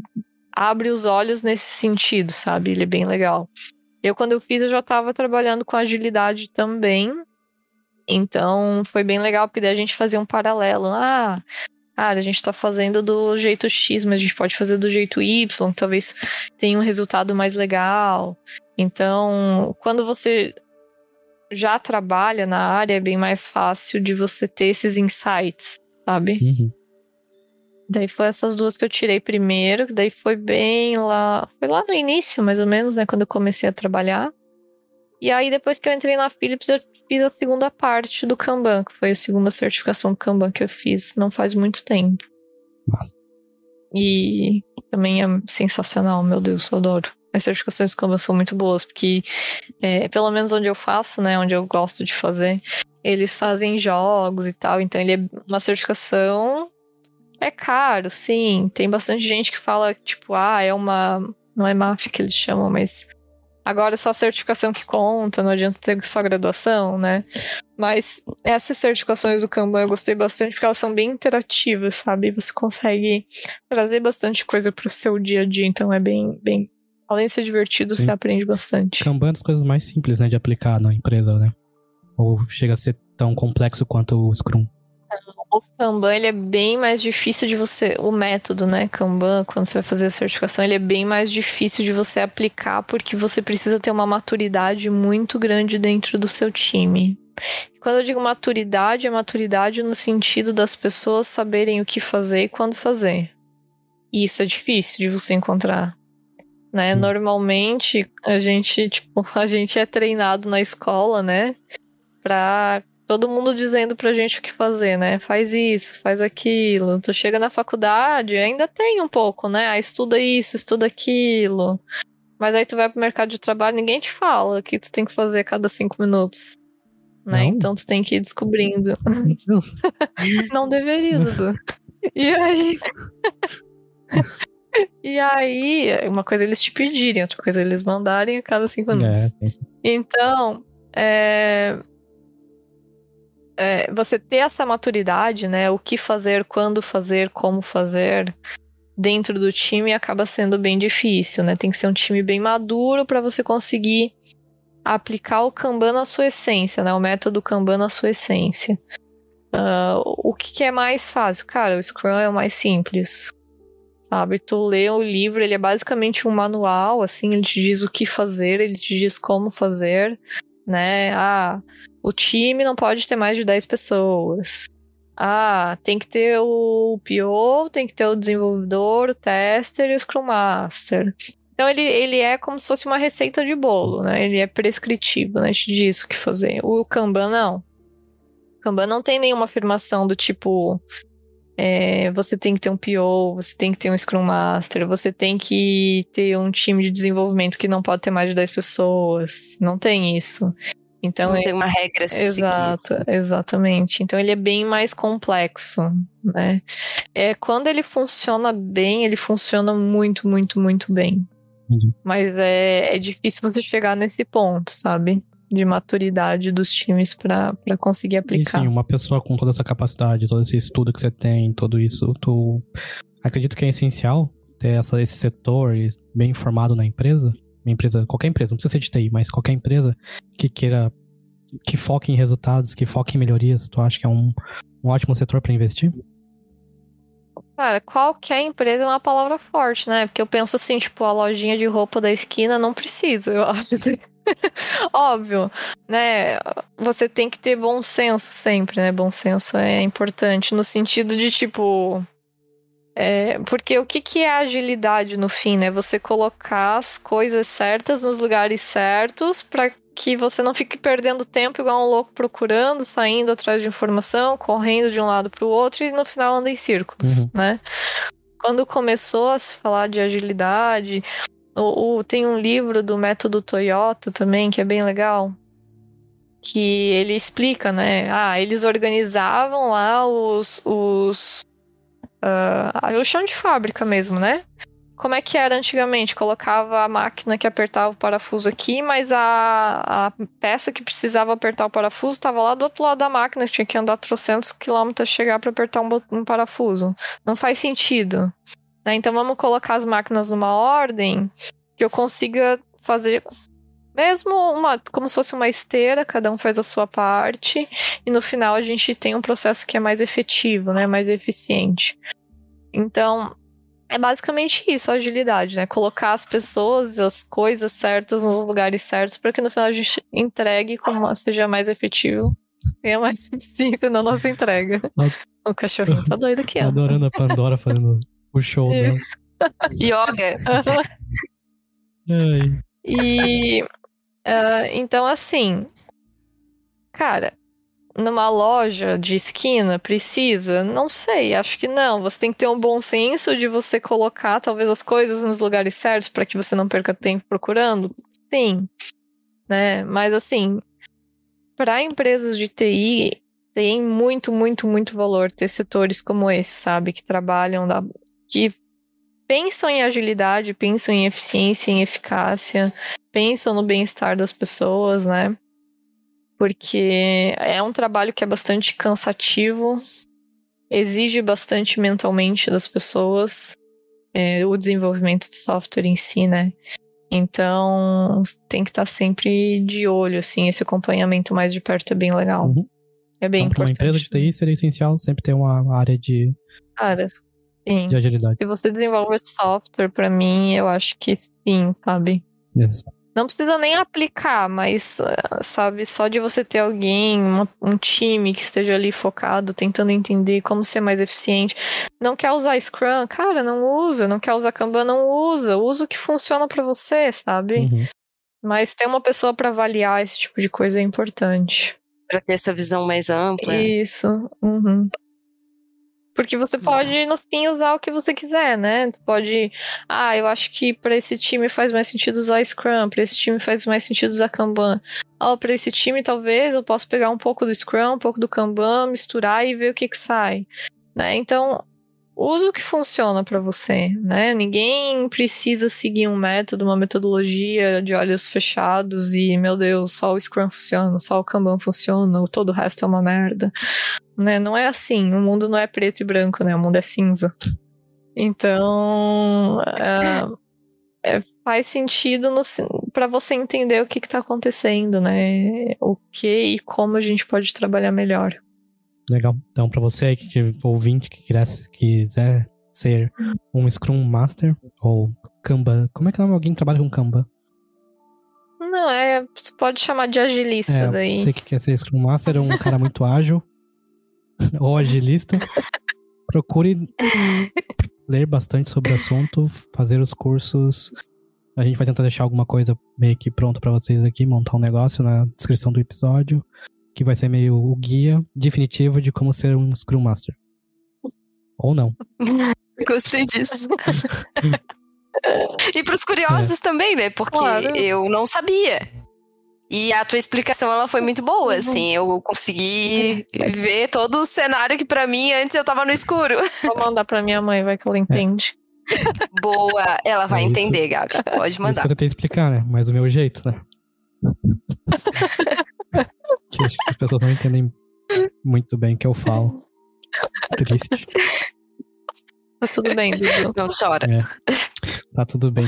abre os olhos nesse sentido, sabe? Ele é bem legal. Eu, quando eu fiz, eu já estava trabalhando com agilidade também. Então, foi bem legal, porque daí a gente fazia um paralelo. Ah, cara, a gente está fazendo do jeito X, mas a gente pode fazer do jeito Y, talvez tenha um resultado mais legal. Então, quando você já trabalha na área, é bem mais fácil de você ter esses insights, sabe? Uhum. Daí foi essas duas que eu tirei primeiro, daí foi bem lá. Foi lá no início, mais ou menos, né? Quando eu comecei a trabalhar. E aí, depois que eu entrei na Philips, eu fiz a segunda parte do Kanban, que foi a segunda certificação do Kanban que eu fiz não faz muito tempo. Nossa. E também é sensacional, meu Deus, eu adoro. As certificações do Kanban são muito boas, porque é, pelo menos onde eu faço, né, onde eu gosto de fazer, eles fazem jogos e tal, então ele é uma certificação é caro, sim. Tem bastante gente que fala, tipo, ah, é uma. Não é máfia que eles chamam, mas. Agora é só a certificação que conta, não adianta ter só graduação, né? Mas essas certificações do Kanban eu gostei bastante porque elas são bem interativas, sabe? Você consegue trazer bastante coisa pro seu dia a dia, então é bem, bem além de ser divertido, Sim. você aprende bastante. Kanban é das coisas mais simples, né, de aplicar na empresa, né? Ou chega a ser tão complexo quanto o Scrum. O Kanban ele é bem mais difícil de você. O método, né? Kanban, quando você vai fazer a certificação, ele é bem mais difícil de você aplicar porque você precisa ter uma maturidade muito grande dentro do seu time. quando eu digo maturidade, é maturidade no sentido das pessoas saberem o que fazer e quando fazer. E isso é difícil de você encontrar. Né? Normalmente a gente, tipo, [LAUGHS] a gente é treinado na escola, né? Pra todo mundo dizendo pra gente o que fazer, né? Faz isso, faz aquilo. Tu chega na faculdade, ainda tem um pouco, né? Ah, estuda isso, estuda aquilo. Mas aí tu vai pro mercado de trabalho, ninguém te fala o que tu tem que fazer a cada cinco minutos. Né? Então tu tem que ir descobrindo. [LAUGHS] Não deveria, Dudu. E aí. e aí, uma coisa é eles te pedirem, outra coisa é eles mandarem a cada cinco minutos. É, então, é, é, você ter essa maturidade, né? O que fazer, quando fazer, como fazer dentro do time acaba sendo bem difícil, né? Tem que ser um time bem maduro para você conseguir aplicar o Kanban na sua essência, né? O método Kanban na sua essência. Uh, o que, que, é mais fácil? Cara, o Scrum é o mais simples. Sabe? Tu lê o livro, ele é basicamente um manual, assim, ele te diz o que fazer, ele te diz como fazer, né? Ah, o time não pode ter mais de 10 pessoas. Ah, tem que ter o PO, tem que ter o desenvolvedor, o tester e o Scrum Master. Então ele, ele é como se fosse uma receita de bolo, né? Ele é prescritivo, né? Te diz o que fazer. O Kanban não. O Kanban não tem nenhuma afirmação do tipo é, você tem que ter um PO, você tem que ter um Scrum Master, você tem que ter um time de desenvolvimento que não pode ter mais de 10 pessoas. Não tem isso. Então não é... tem uma regra Exato, exatamente. Então ele é bem mais complexo, né? É quando ele funciona bem, ele funciona muito, muito, muito bem. Uhum. Mas é, é difícil você chegar nesse ponto, sabe? De maturidade dos times para conseguir aplicar. E sim, uma pessoa com toda essa capacidade, todo esse estudo que você tem, tudo isso, tu acredito que é essencial ter essa, esse setor bem informado na empresa? Uma empresa, qualquer empresa, não precisa ser de TI, mas qualquer empresa que queira que foque em resultados, que foque em melhorias, tu acha que é um, um ótimo setor para investir? Cara, qualquer empresa é uma palavra forte, né? Porque eu penso assim, tipo, a lojinha de roupa da esquina não precisa, eu [LAUGHS] acho. [LAUGHS] Óbvio, né? Você tem que ter bom senso sempre, né? Bom senso é importante no sentido de, tipo, é, porque o que, que é agilidade no fim, né? Você colocar as coisas certas nos lugares certos para que você não fique perdendo tempo igual um louco procurando, saindo atrás de informação, correndo de um lado para o outro e no final anda em círculos, uhum. né? Quando começou a se falar de agilidade, o, o, tem um livro do método Toyota também que é bem legal, que ele explica, né? Ah, eles organizavam lá os, os uh, o chão de fábrica mesmo, né? Como é que era antigamente? Colocava a máquina que apertava o parafuso aqui, mas a, a peça que precisava apertar o parafuso estava lá do outro lado da máquina, tinha que andar trocentos quilômetros chegar para apertar um, um, parafuso. Não faz sentido. Né? Então vamos colocar as máquinas numa ordem que eu consiga fazer mesmo uma como se fosse uma esteira, cada um faz a sua parte e no final a gente tem um processo que é mais efetivo, né, mais eficiente. Então, é basicamente isso, a agilidade, né? Colocar as pessoas, as coisas certas nos lugares certos para que no final a gente entregue como seja mais efetivo. Tenha mais [LAUGHS] eficiência na nossa entrega. O cachorrinho tá doido aqui. Adorando a Pandora fazendo o show dela. [LAUGHS] Yoga. e uh, então, assim, cara, numa loja de esquina precisa? Não sei, acho que não. Você tem que ter um bom senso de você colocar talvez as coisas nos lugares certos para que você não perca tempo procurando. Sim, né? Mas assim, para empresas de TI tem muito, muito, muito valor ter setores como esse, sabe, que trabalham da que pensam em agilidade, pensam em eficiência, em eficácia, pensam no bem-estar das pessoas, né? porque é um trabalho que é bastante cansativo, exige bastante mentalmente das pessoas, é, o desenvolvimento de software em si, né? Então, tem que estar sempre de olho, assim, esse acompanhamento mais de perto é bem legal. Uhum. É bem então, importante. Uma empresa de TI seria essencial sempre ter uma área de, Cara, sim. de agilidade. Se você desenvolve software, para mim, eu acho que sim, sabe? Necessário. Não precisa nem aplicar, mas, eh, sabe, só de você ter alguém, uma, um time que esteja ali focado, tentando entender como ser mais eficiente. Não quer usar Scrum? Cara, não usa. Não quer usar Kanban? Não usa. Usa o que funciona para você, sabe? Uhum. Mas ter uma pessoa para avaliar esse tipo de coisa é importante. Para ter essa visão mais ampla. Isso. Uhum. Porque você pode, no fim, usar o que você quiser, né? Tu pode. Ah, eu acho que para esse time faz mais sentido usar Scrum, para esse time faz mais sentido usar Kanban. Ó, oh, para esse time, talvez eu possa pegar um pouco do Scrum, um pouco do Kanban, misturar e ver o que que sai. Né? Então, usa o que funciona para você, né? Ninguém precisa seguir um método, uma metodologia de olhos fechados e, meu Deus, só o Scrum funciona, só o Kanban funciona, todo o resto é uma merda. Né? Não é assim, o mundo não é preto e branco, né? O mundo é cinza. Então, é, é, faz sentido para você entender o que está acontecendo, né? O que e como a gente pode trabalhar melhor. Legal. Então, para você aí que ouvinte que quiser ser um Scrum Master ou Kanban, como é que é alguém que trabalha com Kanban? Não, é, você pode chamar de agilista é, daí. Você que quer ser Scrum Master, é um cara muito ágil [LAUGHS] ou agilista. Procure ler bastante sobre o assunto, fazer os cursos. A gente vai tentar deixar alguma coisa meio que pronta para vocês aqui, montar um negócio na descrição do episódio que vai ser meio o guia definitivo de como ser um Scrum Master. Ou não. [LAUGHS] Gostei disso. e para os curiosos é. também, né? Porque claro. eu não sabia. E a tua explicação ela foi muito boa, uhum. assim, eu consegui ver todo o cenário que para mim antes eu tava no escuro. Vou mandar para minha mãe, vai que ela entende. [LAUGHS] Boa, ela vai é entender, Gabi. Pode mandar. Isso que eu tentei explicar, né? Mas o meu jeito, né? [LAUGHS] que acho que as pessoas não entendem muito bem o que eu falo. Triste. Tá tudo bem, Dudu. Não chora. É. Tá tudo bem.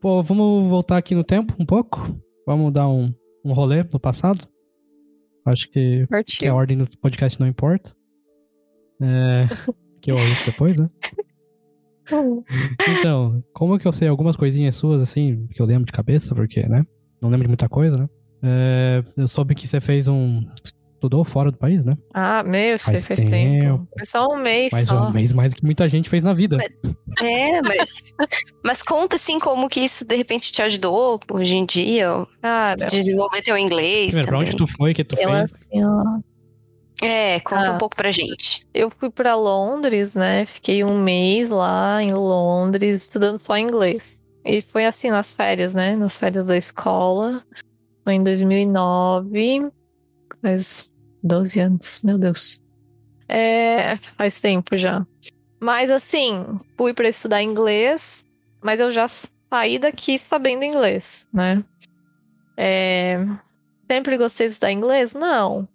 Pô, vamos voltar aqui no tempo um pouco? Vamos dar um, um rolê no passado? Acho que, que a ordem do podcast não importa. É, que eu ouço depois, né? Então, como que eu sei algumas coisinhas suas, assim, que eu lembro de cabeça, porque, né? Não lembro de muita coisa, né? É, eu soube que você fez um. Estudou fora do país, né? Ah, meu, você fez tempo. tempo. Foi só um mês mais só. um mês mais que muita gente fez na vida. É, mas. mas conta assim como que isso de repente te ajudou hoje em dia. Cara, desenvolver teu inglês. Primeiro, pra onde tu foi que tu eu, fez? Assim, ó, é, conta ah, um pouco pra gente. Eu fui para Londres, né? Fiquei um mês lá em Londres estudando só inglês. E foi assim nas férias, né? Nas férias da escola. Foi em 2009. Faz 12 anos, meu Deus. É, faz tempo já. Mas assim, fui para estudar inglês, mas eu já saí daqui sabendo inglês, né? É, sempre gostei de estudar inglês? Não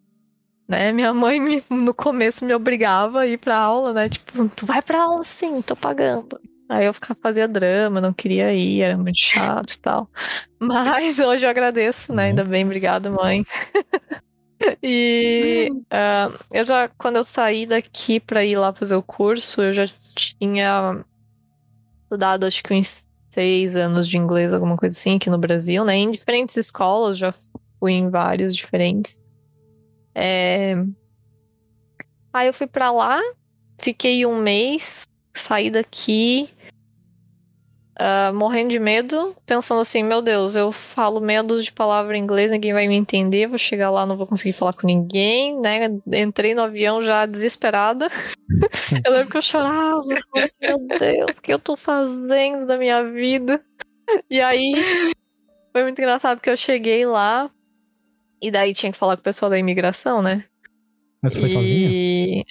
né? Minha mãe me, no começo me obrigava a ir pra aula, né? Tipo, tu vai pra aula sim, tô pagando. Aí eu ficava fazia drama, não queria ir, era muito chato e tal. Mas hoje eu agradeço, né? Ainda bem, obrigada, mãe. [LAUGHS] e uh, eu já, quando eu saí daqui pra ir lá fazer o curso, eu já tinha estudado acho que uns seis anos de inglês, alguma coisa assim, aqui no Brasil, né? Em diferentes escolas, já fui em vários diferentes. É... Aí eu fui para lá, fiquei um mês, saí daqui, uh, morrendo de medo, pensando assim: meu Deus, eu falo meia dúzia de palavra em inglês, ninguém vai me entender, vou chegar lá, não vou conseguir falar com ninguém, né? Entrei no avião já desesperada. [LAUGHS] eu lembro que eu chorava, eu assim, meu Deus, o que eu tô fazendo da minha vida? E aí foi muito engraçado que eu cheguei lá, e daí tinha que falar com o pessoal da imigração, né? Mas você foi e... sozinha?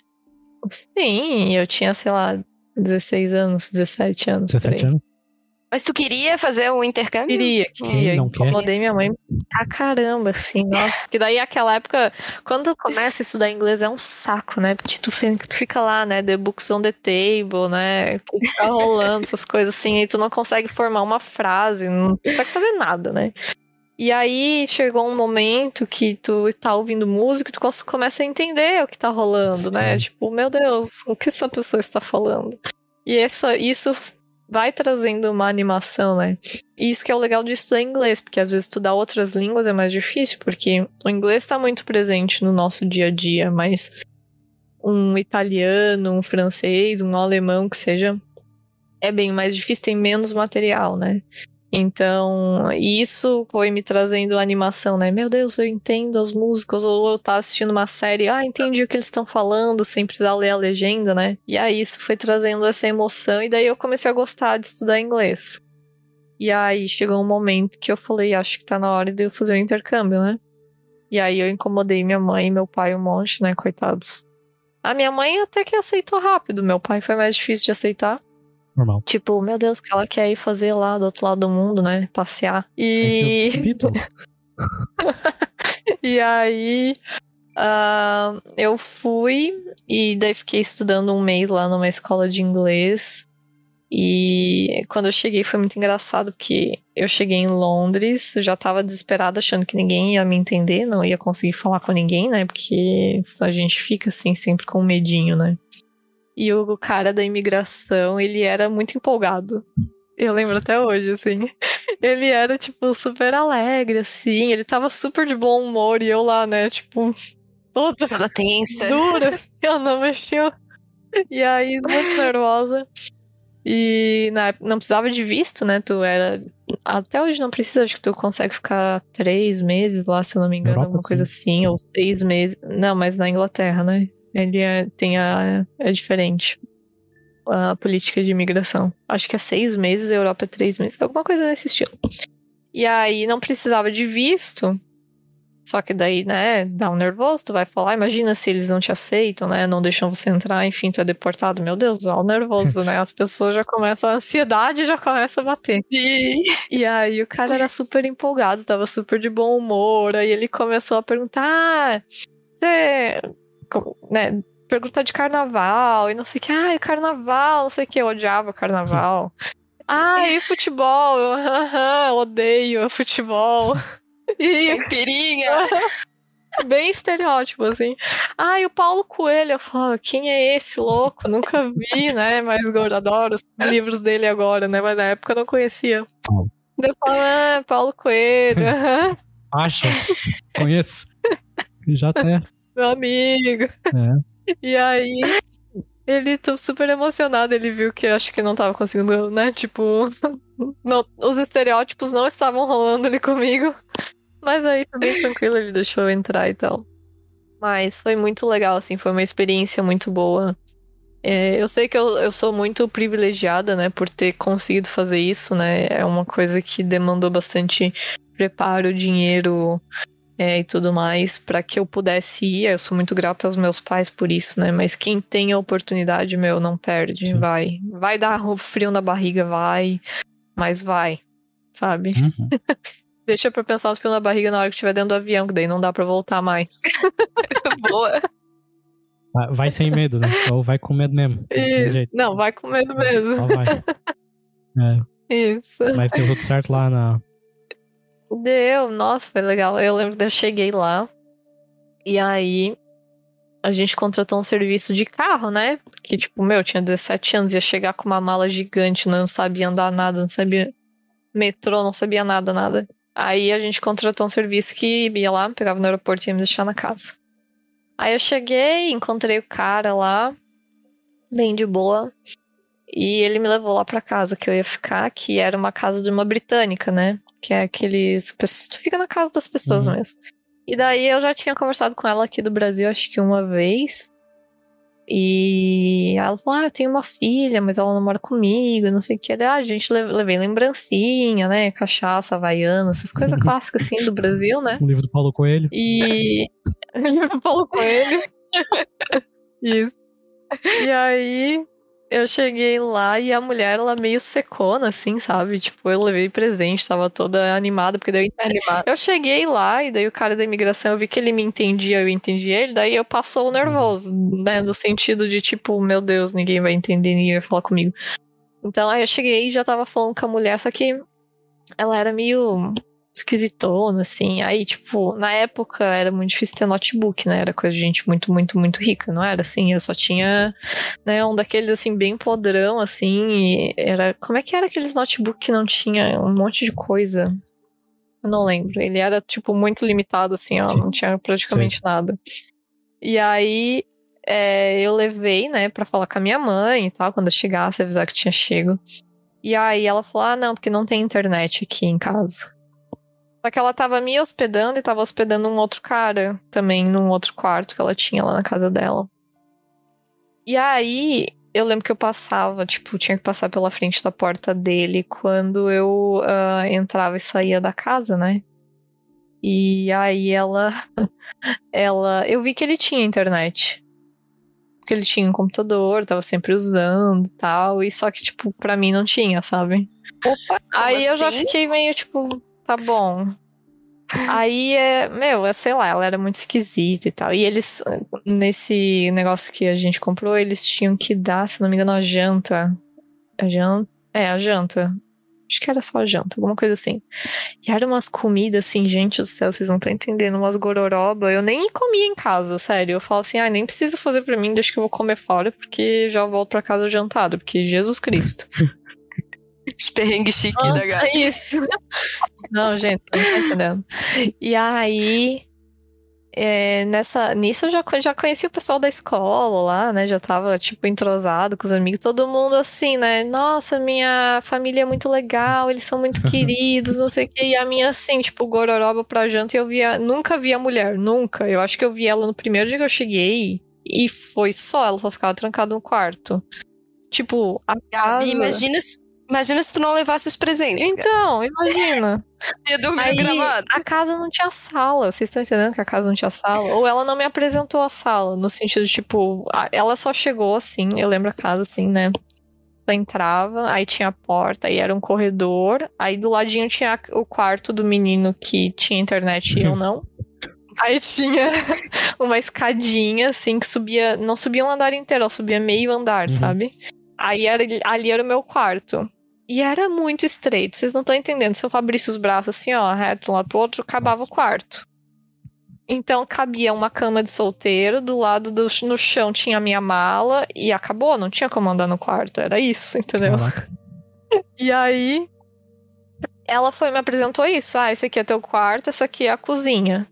Sim, eu tinha, sei lá, 16 anos, 17 anos. 17 anos? Mas tu queria fazer o intercâmbio? Queria, queria. Não Incomodei minha mãe a caramba, assim, nossa. Porque daí aquela época, quando tu começa a estudar inglês, é um saco, né? Porque tu, tu fica lá, né? The books on the table, né? Fica rolando essas coisas assim, e tu não consegue formar uma frase, não consegue fazer nada, né? E aí chegou um momento que tu tá ouvindo música e tu começa a entender o que tá rolando, Sim. né? Tipo, meu Deus, o que essa pessoa está falando? E essa, isso vai trazendo uma animação, né? E isso que é o legal de estudar inglês, porque às vezes estudar outras línguas é mais difícil, porque o inglês está muito presente no nosso dia a dia, mas um italiano, um francês, um alemão que seja, é bem mais difícil, tem menos material, né? Então, isso foi me trazendo animação, né? Meu Deus, eu entendo as músicas, ou eu tava assistindo uma série, ah, entendi o que eles estão falando, sem precisar ler a legenda, né? E aí isso foi trazendo essa emoção, e daí eu comecei a gostar de estudar inglês. E aí chegou um momento que eu falei, acho que tá na hora de eu fazer o um intercâmbio, né? E aí eu incomodei minha mãe e meu pai um monte, né? Coitados. A minha mãe até que aceitou rápido, meu pai foi mais difícil de aceitar. Normal. Tipo, meu Deus, o que ela quer ir fazer lá do outro lado do mundo, né? Passear. E. [LAUGHS] e aí. Uh, eu fui e daí fiquei estudando um mês lá numa escola de inglês. E quando eu cheguei foi muito engraçado, porque eu cheguei em Londres, já tava desesperada, achando que ninguém ia me entender, não ia conseguir falar com ninguém, né? Porque a gente fica assim, sempre com medinho, né? E o cara da imigração, ele era muito empolgado. Eu lembro até hoje, assim. [LAUGHS] Ele era, tipo, super alegre, assim. Ele tava super de bom humor. E eu lá, né, tipo, toda, toda tensa. Dura. [LAUGHS] Eu não mexia. E aí, muito nervosa. E na, não precisava de visto, né? Tu era. Até hoje não precisa, acho que tu consegue ficar três meses lá, se eu não me engano, Europa, alguma sim. coisa assim, ou seis meses. Não, mas na Inglaterra, né? Ele é, tem a. É diferente. A política de imigração. Acho que é seis meses, a Europa é três meses, alguma coisa nesse estilo. E aí não precisava de visto. Só que daí, né, dá um nervoso, tu vai falar, imagina se eles não te aceitam, né, não deixam você entrar, enfim, tu é deportado. Meu Deus, dá um nervoso, né? As pessoas já começam, a ansiedade já começa a bater. E, e aí o cara era super empolgado, tava super de bom humor, aí ele começou a perguntar, ah, você, né, pergunta de carnaval, e não sei o que, ah, é carnaval, não sei o que, eu odiava carnaval. [LAUGHS] ah, e futebol? Eu, odeio futebol. [LAUGHS] E Pirinha. [LAUGHS] Bem estereótipo, assim. Ah, e o Paulo Coelho. Eu falo, quem é esse louco? Nunca vi, né? Mas eu adoro os livros dele agora, né? Mas na época eu não conhecia. Eu falo, ah, Paulo Coelho. Acha? Conheço. Já até. Meu amigo. É. [LAUGHS] E aí, ele tá super emocionado, ele viu que acho que não tava conseguindo, né? Tipo, [LAUGHS] não, os estereótipos não estavam rolando ali comigo. Mas aí foi bem tranquilo, ele deixou eu entrar e tal. Mas foi muito legal, assim, foi uma experiência muito boa. É, eu sei que eu, eu sou muito privilegiada, né, por ter conseguido fazer isso, né? É uma coisa que demandou bastante preparo, dinheiro é, e tudo mais para que eu pudesse ir. Eu sou muito grata aos meus pais por isso, né? Mas quem tem a oportunidade, meu, não perde, Sim. vai. Vai dar frio na barriga, vai, mas vai, sabe? Uhum. [LAUGHS] Deixa pra pensar no fio na barriga na hora que estiver dentro do avião, que daí não dá pra voltar mais. [LAUGHS] Boa. Vai sem medo, né? Ou vai com medo mesmo. Não, vai com medo mesmo. Só vai. É. [LAUGHS] Isso. Mas deu tudo certo lá na. Deu, nossa, foi legal. Eu lembro que eu cheguei lá. E aí a gente contratou um serviço de carro, né? Porque, tipo, meu, eu tinha 17 anos, ia chegar com uma mala gigante, não sabia andar nada, não sabia metrô, não sabia nada, nada. Aí a gente contratou um serviço que ia lá, pegava no aeroporto e ia me deixar na casa. Aí eu cheguei, encontrei o cara lá, bem de boa. E ele me levou lá pra casa que eu ia ficar, que era uma casa de uma britânica, né? Que é aqueles. Tu fica na casa das pessoas uhum. mesmo. E daí eu já tinha conversado com ela aqui do Brasil, acho que uma vez. E ela falou: Ah, eu tenho uma filha, mas ela não mora comigo, não sei o que. ah, a gente levei lembrancinha, né? Cachaça, havaiana, essas coisas clássicas assim do Brasil, né? O [LAUGHS] livro do Paulo Coelho. E. o [LAUGHS] livro do Paulo Coelho. [LAUGHS] Isso. E aí, eu cheguei lá e a mulher, ela meio secona, assim, sabe? Tipo, eu levei presente, tava toda animada, porque daí eu, eu cheguei lá e daí o cara da imigração, eu vi que ele me entendia, eu entendi ele, daí eu passou o nervoso, né? No sentido de, tipo, meu Deus, ninguém vai entender, ninguém vai falar comigo. Então aí eu cheguei e já tava falando com a mulher, só que ela era meio esquisitona, assim. Aí, tipo, na época era muito difícil ter notebook, né? Era coisa de gente muito, muito, muito rica, não era assim? Eu só tinha, né, um daqueles, assim, bem podrão, assim. era. Como é que era aqueles notebook que não tinha um monte de coisa? Eu não lembro. Ele era, tipo, muito limitado, assim, ó. Não tinha praticamente Sim. nada. E aí. É, eu levei, né, para falar com a minha mãe e tal, quando eu chegasse, avisar que tinha chego. E aí ela falou: ah, não, porque não tem internet aqui em casa. Só que ela tava me hospedando e tava hospedando um outro cara também num outro quarto que ela tinha lá na casa dela. E aí, eu lembro que eu passava, tipo, tinha que passar pela frente da porta dele quando eu uh, entrava e saía da casa, né? E aí ela. [LAUGHS] ela. Eu vi que ele tinha internet. Porque ele tinha um computador, tava sempre usando e tal. E só que, tipo, pra mim não tinha, sabe? Opa, aí assim? eu já assim? fiquei meio, tipo, tá bom. Aí, é, meu, é, sei lá, ela era muito esquisita e tal. E eles, nesse negócio que a gente comprou, eles tinham que dar, se não me engano, a janta. A janta. É, a janta. Acho que era só a janta, alguma coisa assim. E eram umas comidas assim, gente do céu, vocês não estão entendendo, umas gororoba. Eu nem comia em casa, sério. Eu falo assim, ah, nem preciso fazer para mim, deixa que eu vou comer fora, porque já volto para casa jantado, porque Jesus Cristo. [LAUGHS] Os perrengues chique ah, da gata. Isso. Não, gente, não tá entendendo. E aí, é, nessa, nisso eu já, já conheci o pessoal da escola lá, né? Já tava, tipo, entrosado com os amigos. Todo mundo assim, né? Nossa, minha família é muito legal, eles são muito [LAUGHS] queridos, não sei o quê. E a minha, assim, tipo, gororoba pra janta e eu via, nunca vi a mulher, nunca. Eu acho que eu vi ela no primeiro dia que eu cheguei e foi só, ela só ficava trancada no quarto. Tipo, a casa... Imagina Imagina se tu não levasse os presentes. Então, cara. imagina. [LAUGHS] Ia dormir Aí, gramado. A casa não tinha sala. Vocês estão entendendo que a casa não tinha sala? Ou ela não me apresentou a sala, no sentido de, tipo, ela só chegou assim, eu lembro a casa assim, né? Ela entrava, aí tinha a porta, aí era um corredor, aí do ladinho tinha o quarto do menino que tinha internet e eu [LAUGHS] não. Aí tinha [LAUGHS] uma escadinha, assim, que subia. Não subia um andar inteiro, ela subia meio andar, uhum. sabe? Aí era, ali era o meu quarto. E era muito estreito, vocês não estão entendendo. Se eu abrisse os braços assim, ó, reto um lado pro outro, acabava Nossa. o quarto. Então cabia uma cama de solteiro, do lado do, no chão tinha a minha mala e acabou, não tinha como andar no quarto, era isso, [LAUGHS] entendeu? [LAUGHS] E aí ela foi me apresentou isso, ah, esse aqui é teu quarto, essa aqui é a cozinha.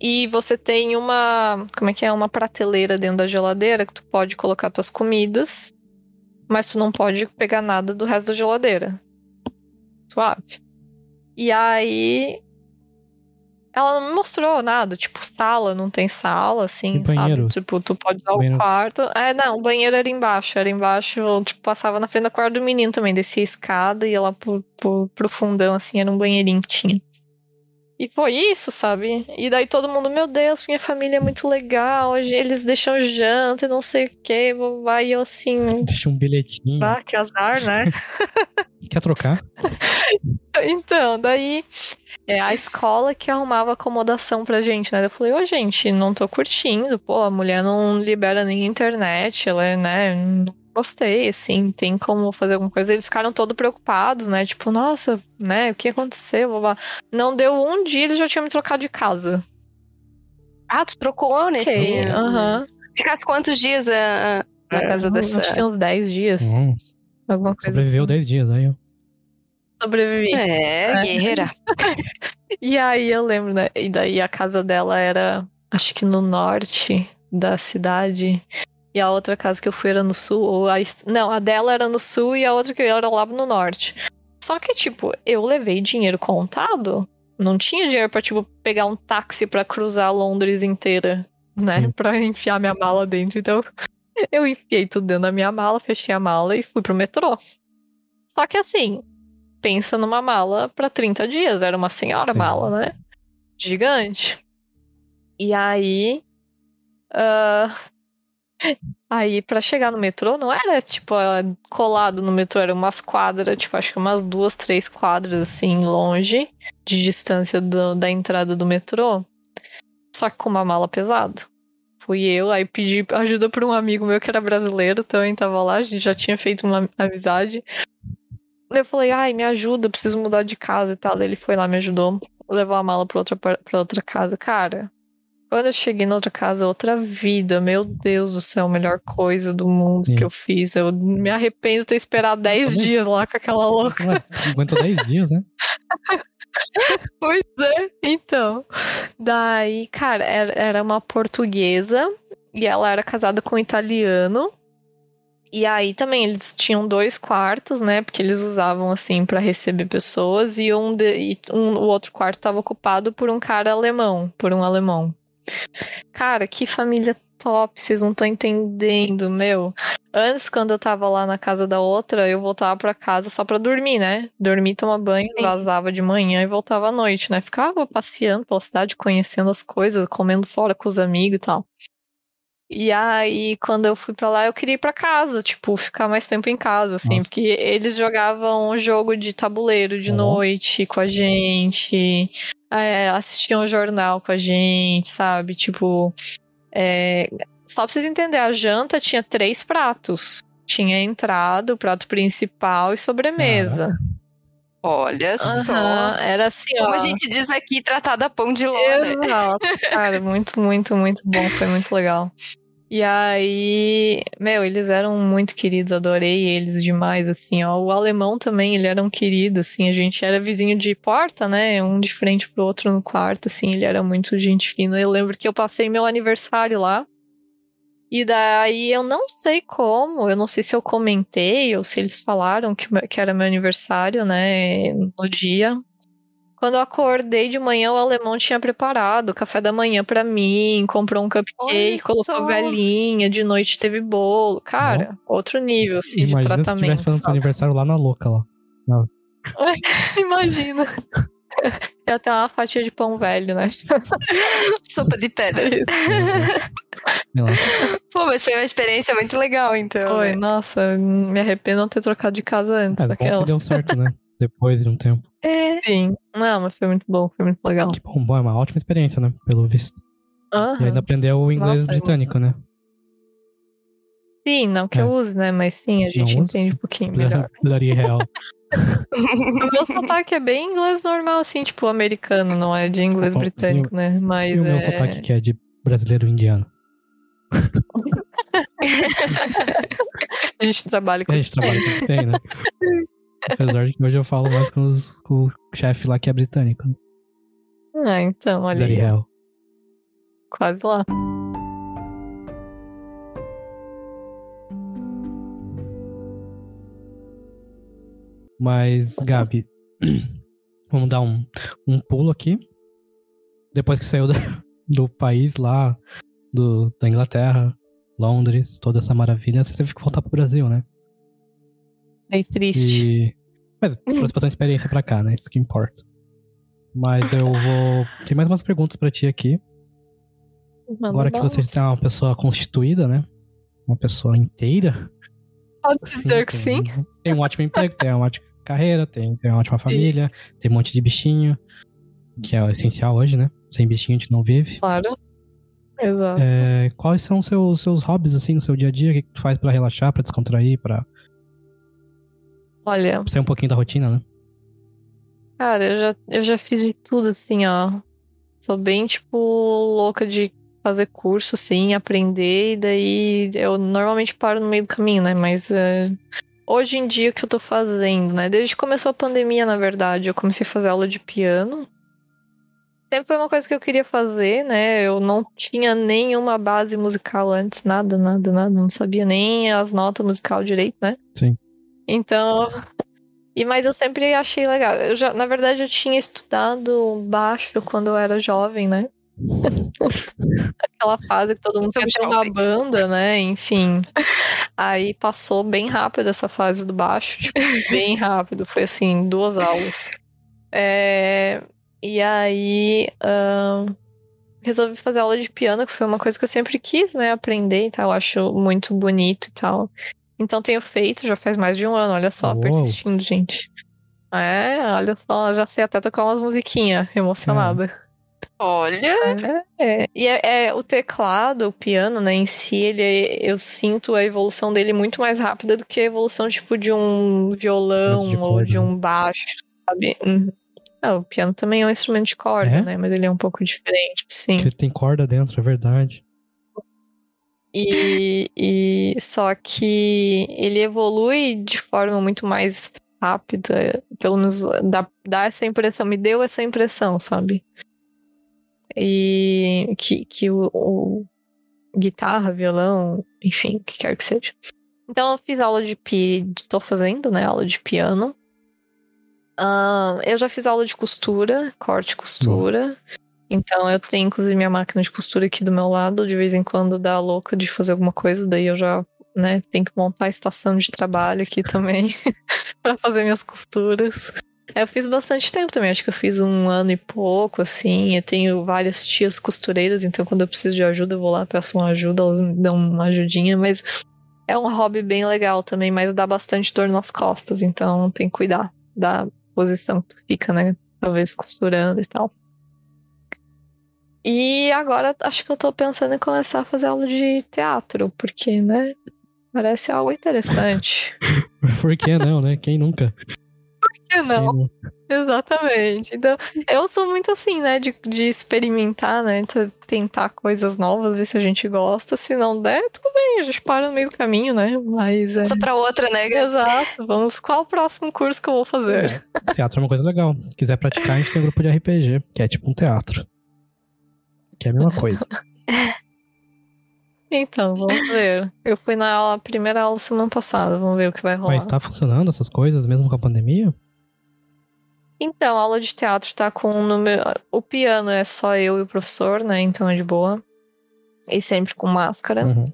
E você tem uma, como é que é, uma prateleira dentro da geladeira que tu pode colocar tuas comidas mas tu não pode pegar nada do resto da geladeira. Suave. E aí. Ela não me mostrou nada, tipo, sala, não tem sala, assim, sabe? Tipo, tu pode usar banheiro. o quarto. É, não, o banheiro era embaixo, era embaixo, tipo, passava na frente da quarto do menino também, descia a escada e ia lá pro, pro, pro fundão, assim, era um banheirinho que tinha. E foi isso, sabe? E daí todo mundo, meu Deus, minha família é muito legal, hoje eles deixam janta e não sei o que, vai eu assim. Deixa um bilhetinho. Ah, que azar, né? [LAUGHS] Quer trocar? [LAUGHS] então, daí é a escola que arrumava acomodação pra gente, né? Eu falei, ô gente, não tô curtindo, pô, a mulher não libera nem internet, ela é, né, não gostei, assim, tem como fazer alguma coisa. Eles ficaram todos preocupados, né? Tipo, nossa, né? O que aconteceu? Não deu um dia, eles já tinham me trocado de casa. Ah, tu trocou nesse. Okay, uhum. Ficasse quantos dias uh, na é, casa dessa? Acho que uns 10 dias. Hum. Alguma coisa Sobreviveu assim. 10 dias aí, ó. Sobrevivi. É, é. guerreira. [LAUGHS] e aí eu lembro, né? E daí a casa dela era, acho que no norte da cidade. E a outra casa que eu fui era no sul, ou a, não, a dela era no sul e a outra que eu era lá no norte. Só que, tipo, eu levei dinheiro contado. Não tinha dinheiro pra, tipo, pegar um táxi para cruzar Londres inteira, né? Sim. Pra enfiar minha mala dentro. Então, [LAUGHS] eu enfiei tudo dentro da minha mala, fechei a mala e fui pro metrô. Só que assim, pensa numa mala para 30 dias. Era uma senhora Sim. mala, né? Gigante. E aí. Uh, Aí, para chegar no metrô, não era, tipo, colado no metrô, era umas quadras, tipo, acho que umas duas, três quadras, assim, longe, de distância do, da entrada do metrô. Só que com uma mala pesada. Fui eu, aí pedi ajuda pra um amigo meu que era brasileiro, também tava lá, a gente já tinha feito uma amizade. Eu falei, ai, me ajuda, preciso mudar de casa e tal. Ele foi lá, me ajudou, levou a mala pra outra, pra outra casa. Cara, quando eu cheguei na outra casa, outra vida, meu Deus do céu, melhor coisa do mundo Sim. que eu fiz. Eu me arrependo de ter esperado 10 dias lá com aquela louca. Aguentou 10 dias, né? [LAUGHS] pois é. Então, daí, cara, era uma portuguesa e ela era casada com um italiano. E aí também eles tinham dois quartos, né? Porque eles usavam assim para receber pessoas e um, de, e um o outro quarto estava ocupado por um cara alemão, por um alemão. Cara, que família top, vocês não estão entendendo, meu. Antes, quando eu tava lá na casa da outra, eu voltava pra casa só pra dormir, né? Dormir, tomar banho, Sim. vazava de manhã e voltava à noite, né? Ficava passeando pela cidade, conhecendo as coisas, comendo fora com os amigos e tal. E aí, quando eu fui pra lá, eu queria ir pra casa, tipo, ficar mais tempo em casa, assim, Nossa. porque eles jogavam um jogo de tabuleiro de uhum. noite com a gente, é, assistiam o jornal com a gente, sabe? Tipo, é, só pra vocês entenderem, a janta tinha três pratos. Tinha entrada, o prato principal e sobremesa. Olha uhum, só. Era assim, Como ó. a gente diz aqui, tratada pão de lona. Exato. Cara, muito, muito, muito bom. Foi muito legal. E aí, meu, eles eram muito queridos, adorei eles demais, assim, ó. O alemão também, ele era um querido, assim, a gente era vizinho de porta, né? Um de frente pro outro no quarto, assim, ele era muito gente fina. Eu lembro que eu passei meu aniversário lá. E daí eu não sei como, eu não sei se eu comentei ou se eles falaram que, que era meu aniversário, né, no dia. Quando eu acordei de manhã, o alemão tinha preparado o café da manhã para mim, comprou um cupcake, colocou só. velhinha, de noite teve bolo. Cara, outro nível, assim, Imagina de tratamento. Se tivesse fazendo aniversário lá na louca lá. [LAUGHS] Imagina. Eu tenho uma fatia de pão velho, né? [LAUGHS] Sopa de pedra. Pô, mas foi uma experiência muito legal, então. Foi, né? nossa, me arrependo de não ter trocado de casa antes. É, daquela. deu certo, né? [LAUGHS] Depois de um tempo. É. Sim. Não, mas foi muito bom, foi muito legal. Que bom, bom é uma ótima experiência, né? Pelo visto. Uhum. E ainda aprendeu o inglês nossa, é britânico, é muito... né? Sim, não que é. eu use, né? Mas sim, a gente não entende usa? um pouquinho melhor. Daria real. [LAUGHS] o meu sotaque é bem inglês normal, assim, tipo, americano, não é de inglês britânico, né? Mas. E o meu é... sotaque que é de brasileiro indiano. [LAUGHS] a gente trabalha com A gente trabalha com o que tem, né? [LAUGHS] Apesar de que hoje eu falo mais com, os, com o chefe lá que é britânico. Ah, então, olha. Very hell. Quase lá. Mas, Gabi, [CLEARS THROAT] vamos dar um, um pulo aqui. Depois que saiu da, [LAUGHS] do país lá, do, da Inglaterra, Londres, toda essa maravilha, você teve que voltar pro Brasil, né? É triste. E... Mas trouxe bastante experiência pra cá, né? Isso que importa. Mas eu vou. Tem mais umas perguntas pra ti aqui. Manda Agora que você é uma pessoa constituída, né? Uma pessoa inteira. Pode assim, dizer que sim. Tem um ótimo emprego, tem uma ótima carreira, tem, tem uma ótima família, Sim. tem um monte de bichinho, que é o essencial hoje, né? Sem bichinho a gente não vive. Claro. Exato. É, quais são os seus, seus hobbies, assim, no seu dia a dia? O que, tu faz para relaxar, para descontrair, para Olha. Sair um pouquinho da rotina, né? Cara, eu já, eu já fiz de tudo, assim, ó. Sou bem, tipo, louca de fazer curso, assim, aprender, e daí eu normalmente paro no meio do caminho, né? Mas é, hoje em dia o que eu tô fazendo, né? Desde que começou a pandemia, na verdade, eu comecei a fazer aula de piano. Sempre foi uma coisa que eu queria fazer, né? Eu não tinha nenhuma base musical antes, nada, nada, nada. Não sabia nem as notas musical direito, né? Sim. Então. E, mas eu sempre achei legal. Eu já, na verdade, eu tinha estudado baixo quando eu era jovem, né? [LAUGHS] Aquela fase que todo mundo quer ter uma banda, né? Enfim. Aí passou bem rápido essa fase do baixo, tipo, bem rápido. Foi assim, duas aulas. É... E aí. Uh... Resolvi fazer aula de piano, que foi uma coisa que eu sempre quis, né? Aprender e tal. Eu acho muito bonito e tal. Então tenho feito, já faz mais de um ano, olha só, Uou. persistindo, gente. É, olha só, já sei até tocar umas musiquinhas, emocionada. É. Olha! É, é. E é, é, o teclado, o piano, né, em si, ele, eu sinto a evolução dele muito mais rápida do que a evolução, tipo, de um violão de ou de um baixo, sabe? Uhum. É, o piano também é um instrumento de corda, é? né, mas ele é um pouco diferente, sim. Porque ele tem corda dentro, é verdade. E, e só que ele evolui de forma muito mais rápida, pelo menos dá, dá essa impressão, me deu essa impressão, sabe? e que, que o, o, guitarra, violão, enfim, o que quer que seja. Então eu fiz aula de pi, tô fazendo, né, aula de piano. Uh, eu já fiz aula de costura, corte e costura. Então eu tenho inclusive minha máquina de costura aqui do meu lado, de vez em quando dá louca de fazer alguma coisa, daí eu já, né, tenho que montar a estação de trabalho aqui também [LAUGHS] para fazer minhas costuras. É, eu fiz bastante tempo também, acho que eu fiz um ano e pouco, assim. Eu tenho várias tias costureiras, então quando eu preciso de ajuda, eu vou lá, peço uma ajuda, elas me dão uma ajudinha, mas é um hobby bem legal também, mas dá bastante dor nas costas, então tem que cuidar da posição que tu fica, né? Talvez costurando e tal. E agora acho que eu tô pensando em começar a fazer aula de teatro, porque, né? Parece algo interessante. [LAUGHS] Por que não, né? Quem nunca? que não? Exatamente. Então, eu sou muito assim, né, de, de experimentar, né, tentar coisas novas, ver se a gente gosta. Se não der, tudo bem, a gente para no meio do caminho, né? Mas. É... Só pra outra, né? Exato. Vamos. Qual o próximo curso que eu vou fazer? É. Teatro é uma coisa legal. Se quiser praticar, a gente tem um grupo de RPG, que é tipo um teatro. Que é a mesma coisa. [LAUGHS] Então, vamos ver. Eu fui na aula, primeira aula semana passada, vamos ver o que vai rolar. Mas tá funcionando essas coisas mesmo com a pandemia? Então, a aula de teatro tá com o número. O piano é só eu e o professor, né? Então é de boa. E sempre com máscara. Uhum.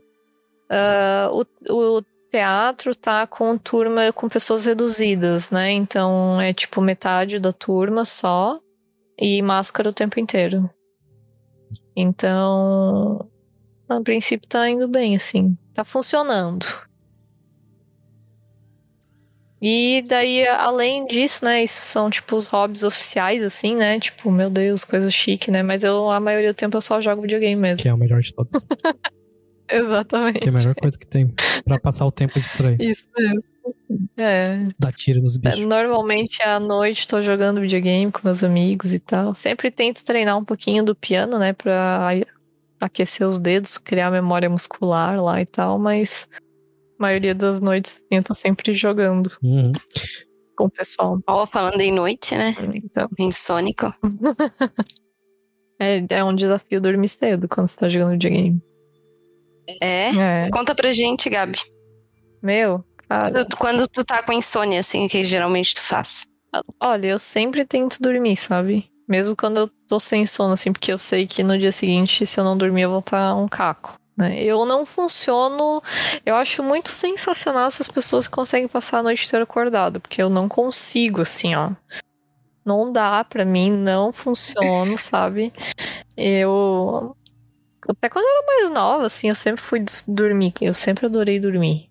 Uh, o, o teatro tá com turma com pessoas reduzidas, né? Então é tipo metade da turma só e máscara o tempo inteiro. Então, a princípio tá indo bem, assim. Tá funcionando. E daí, além disso, né, isso são, tipo, os hobbies oficiais, assim, né? Tipo, meu Deus, coisa chique, né? Mas eu, a maioria do tempo, eu só jogo videogame mesmo. Que é o melhor de todos. [LAUGHS] Exatamente. Que é a melhor coisa que tem pra passar o tempo distrair. Isso mesmo. É. Dar tiro nos bichos. Normalmente à noite tô jogando videogame com meus amigos e tal. Sempre tento treinar um pouquinho do piano, né, pra aquecer os dedos, criar memória muscular lá e tal, mas a maioria das noites eu tô sempre jogando uhum. com o pessoal. Ó, oh, falando em noite, né? Então. Insônico. [LAUGHS] é, é um desafio dormir cedo quando você tá jogando videogame. É? é? Conta pra gente, Gabi. Meu, cara. Quando, tu tá com insônia, assim, que geralmente tu faz? Olha, eu sempre tento dormir, sabe? Mesmo quando eu tô sem sono, assim, porque eu sei que no dia seguinte, se eu não dormir, eu vou estar tá um caco. Né? Eu não funciono. Eu acho muito sensacional essas pessoas que conseguem passar a noite inteira acordado, porque eu não consigo, assim, ó. Não dá pra mim, não funciona, [LAUGHS] sabe? Eu. Até quando eu era mais nova, assim, eu sempre fui dormir, eu sempre adorei dormir.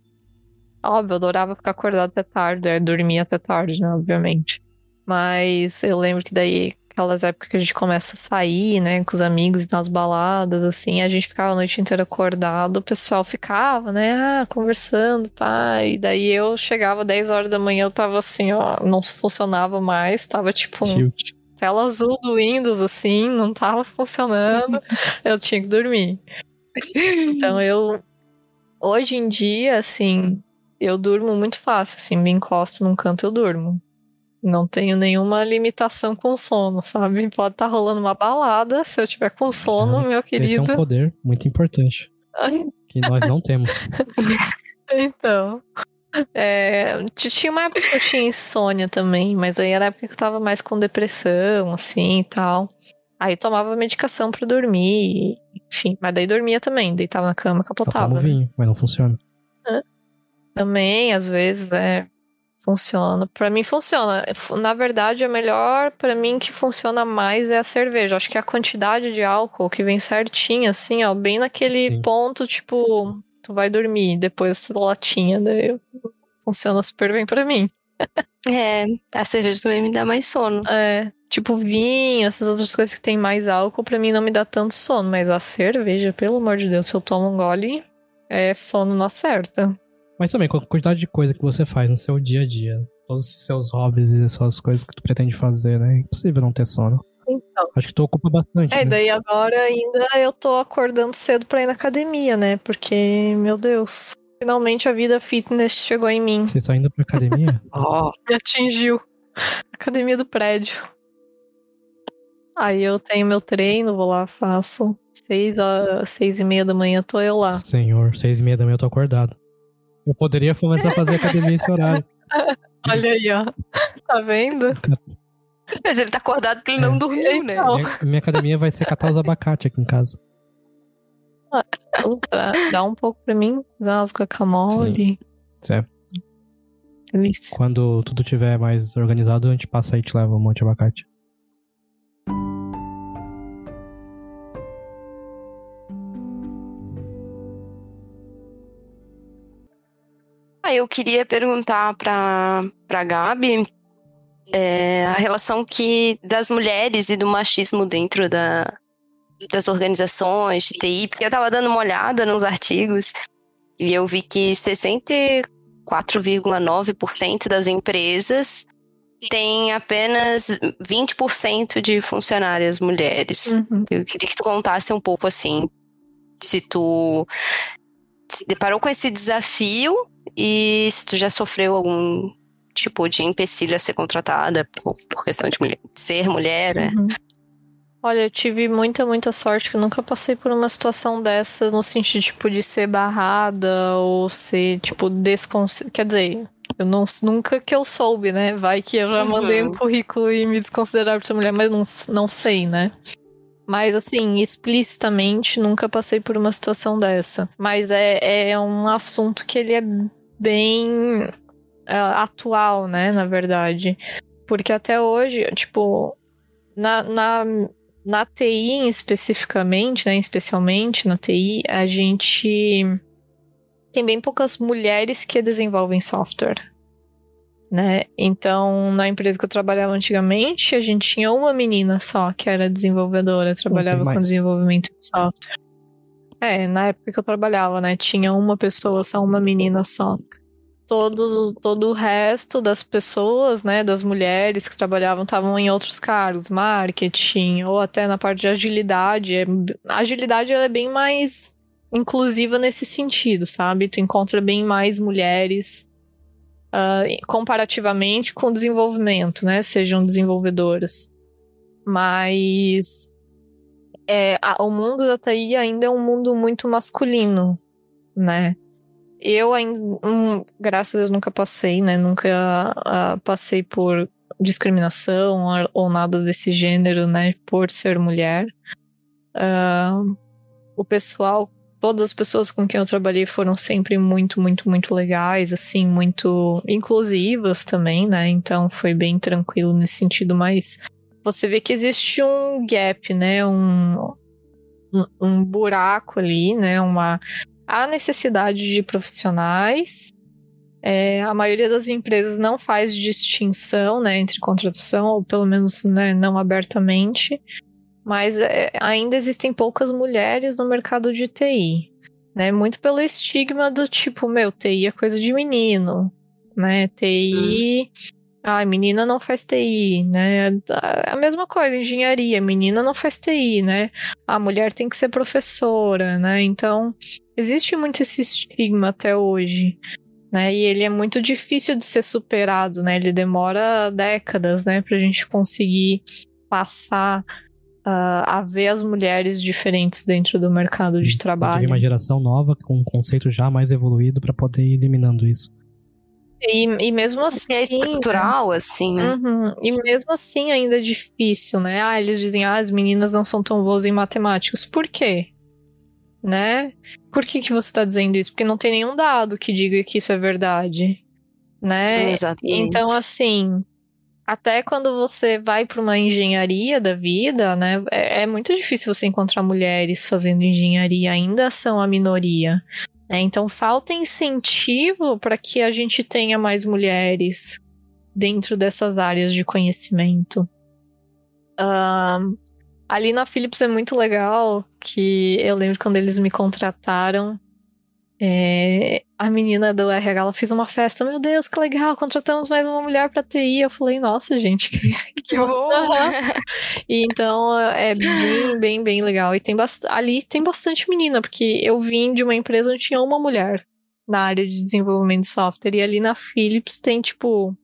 Óbvio, eu adorava ficar acordado até tarde, é, dormir até tarde, né, obviamente. Mas eu lembro que daí, aquelas épocas que a gente começa a sair, né, com os amigos e nas baladas, assim, a gente ficava a noite inteira acordado, o pessoal ficava, né, ah, conversando, pai. E daí eu chegava 10 horas da manhã, eu tava assim, ó, não funcionava mais, tava tipo um tela azul do Windows, assim, não tava funcionando, [LAUGHS] eu tinha que dormir. Então eu, hoje em dia, assim, eu durmo muito fácil, assim, me encosto num canto eu durmo. Não tenho nenhuma limitação com sono, sabe? [LAUGHS] Pode estar tá rolando uma balada, se eu tiver com sono, meu querido. Esse é um poder muito importante. [LAUGHS] que nós não temos. então. É, tinha uma época que eu tinha insônia também, mas aí era a época que eu tava mais com depressão, assim e tal. Aí tomava medicação para dormir, enfim. Mas daí dormia também, deitava na cama, capotava. Eu tomo vinho, mas não funciona. Também, às vezes, é. Funciona. Para mim funciona. Na verdade, a melhor para mim que funciona mais é a cerveja. Acho que a quantidade de álcool que vem certinha, assim, ó, bem naquele Sim. ponto, tipo, tu vai dormir depois da latinha, daí funciona super bem para mim. é, a cerveja também me dá mais sono. É, tipo vinho, essas outras coisas que tem mais álcool, para mim não me dá tanto sono, mas a cerveja, pelo amor de Deus, se eu tomo um gole, é sono na certa. Mas também, com a quantidade de coisa que você faz no seu dia a dia, todos os seus hobbies e as suas coisas que tu pretende fazer, né? É impossível não ter sono. Então. Acho que tu ocupa bastante. É, né? daí agora ainda eu tô acordando cedo pra ir na academia, né? Porque, meu Deus, finalmente a vida fitness chegou em mim. Você só indo pra academia? [LAUGHS] Ó, oh, me atingiu. Academia do prédio. Aí eu tenho meu treino, vou lá, faço. Seis, a, seis e meia da manhã tô eu lá. Senhor, seis e meia da manhã eu tô acordado. Eu poderia começar a fazer academia nesse horário. [LAUGHS] Olha aí, ó. Tá vendo? Mas ele tá acordado porque ele não é. dormiu, né? Minha, minha, academia vai ser catar os abacate aqui em casa. Dá um pouco pra mim, fazer umas guacamole. Certo. Quando tudo tiver mais organizado, a gente passa aí e te leva um monte de abacate. Ah, eu queria perguntar para para Gabi é, a relação que das mulheres e do machismo dentro da, das organizações de TI, porque eu estava dando uma olhada nos artigos e eu vi que 64,9% das empresas têm apenas 20% de funcionárias mulheres. Uhum. Eu queria que tu contasse um pouco assim, se tu se deparou com esse desafio e se tu já sofreu algum tipo de empecilho a ser contratada por, por questão de, mulher, ser mulher, né? Uhum. Olha, eu tive muita, muita sorte que eu nunca passei por uma situação dessa no sentido, tipo, de ser barrada ou ser, tipo, desconsiderada. Quer dizer, eu não, nunca que eu soube, né? Vai que eu já uhum. mandei um currículo e me desconsiderar por ser mulher, mas não, não sei, né? Mas, assim, explicitamente, nunca passei por uma situação dessa. Mas é, é um assunto que ele é bem uh, atual, né, na verdade. Porque até hoje, tipo, na, na, na TI especificamente, né, especialmente na TI, a gente tem bem poucas mulheres que desenvolvem software. Né? Então, na empresa que eu trabalhava antigamente, a gente tinha uma menina só que era desenvolvedora, trabalhava com desenvolvimento de software. É, na época que eu trabalhava, né? Tinha uma pessoa, só uma menina só. Todos, todo o resto das pessoas, né, das mulheres que trabalhavam, estavam em outros cargos, marketing, ou até na parte de agilidade. A agilidade ela é bem mais inclusiva nesse sentido, sabe? Tu encontra bem mais mulheres uh, comparativamente com o desenvolvimento, né? Sejam desenvolvedoras. Mas é, a, o mundo da TI ainda é um mundo muito masculino, né? Eu ainda, um, graças a Deus, nunca passei, né? Nunca uh, passei por discriminação ou, ou, nada desse gênero, né? Por ser mulher. Uh, o pessoal, todas as pessoas com quem eu trabalhei foram sempre muito, muito, muito legais, assim, muito inclusivas também, né? Então foi bem tranquilo nesse sentido, mas você vê que existe um gap, né? Um, um, buraco ali, né? Uma a necessidade de profissionais. É, a maioria das empresas não faz distinção né, entre contratação, ou pelo menos né, não abertamente, mas é, ainda existem poucas mulheres no mercado de TI. Né, muito pelo estigma do tipo, meu, TI é coisa de menino, né? TI hum. Ah, menina não faz TI, né? A mesma coisa, engenharia, menina não faz TI, né? A mulher tem que ser professora, né? Então, existe muito esse estigma até hoje, né? E ele é muito difícil de ser superado, né? Ele demora décadas, né, pra gente conseguir passar uh, a ver as mulheres diferentes dentro do mercado de trabalho. Tem uma geração nova com um conceito já mais evoluído para poder ir eliminando isso. E, e mesmo assim. É estrutural, né? assim. Uhum. E mesmo assim ainda é difícil, né? Ah, eles dizem, ah, as meninas não são tão boas em matemáticos. Por quê? Né? Por que, que você está dizendo isso? Porque não tem nenhum dado que diga que isso é verdade. Né? Exatamente. Então, assim, até quando você vai para uma engenharia da vida, né? É, é, muito difícil você encontrar mulheres fazendo engenharia, ainda são a minoria. Né? Então falta incentivo para que a gente tenha mais mulheres dentro dessas áreas de conhecimento. Uh, ali na Philips é muito legal que eu lembro quando eles me contrataram, é, a menina do RH ela fez uma festa, meu Deus, que legal, contratamos mais uma mulher para TI. Eu falei, nossa, gente, que, [LAUGHS] que bom. [LAUGHS] e então é bem, bem, bem legal. E tem ali tem bastante menina, porque eu vim de uma empresa onde tinha uma mulher na área de desenvolvimento de software. E ali na Philips tem tipo.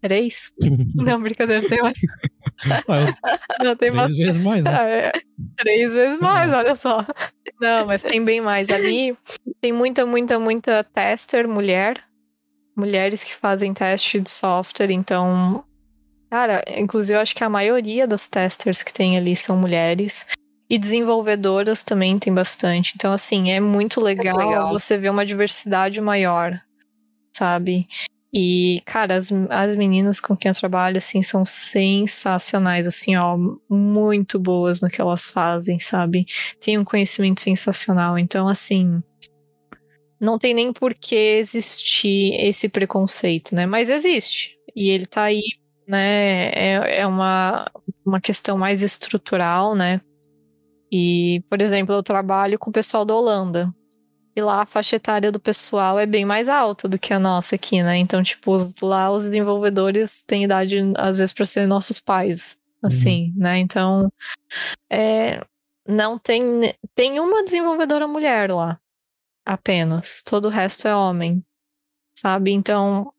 Três? [LAUGHS] Não, brincadeira, tem mais. Não, tem três vezes mais, né? É, três vezes mais, olha só. Não, mas tem bem mais. Ali tem muita, muita, muita tester mulher. Mulheres que fazem teste de software, então. Cara, inclusive eu acho que a maioria das testers que tem ali são mulheres. E desenvolvedoras também tem bastante. Então, assim, é muito legal, é legal. você ver uma diversidade maior, sabe? E, cara, as, as meninas com quem eu trabalho, assim, são sensacionais, assim, ó, muito boas no que elas fazem, sabe? Tem um conhecimento sensacional. Então, assim, não tem nem por que existir esse preconceito, né? Mas existe. E ele tá aí, né? É, é uma, uma questão mais estrutural, né? E, por exemplo, eu trabalho com o pessoal da Holanda. E lá a faixa etária do pessoal é bem mais alta do que a nossa aqui, né? Então, tipo, lá os desenvolvedores têm idade, às vezes, para ser nossos pais, assim, uhum. né? Então, é, não tem. Tem uma desenvolvedora mulher lá, apenas. Todo o resto é homem, sabe? Então,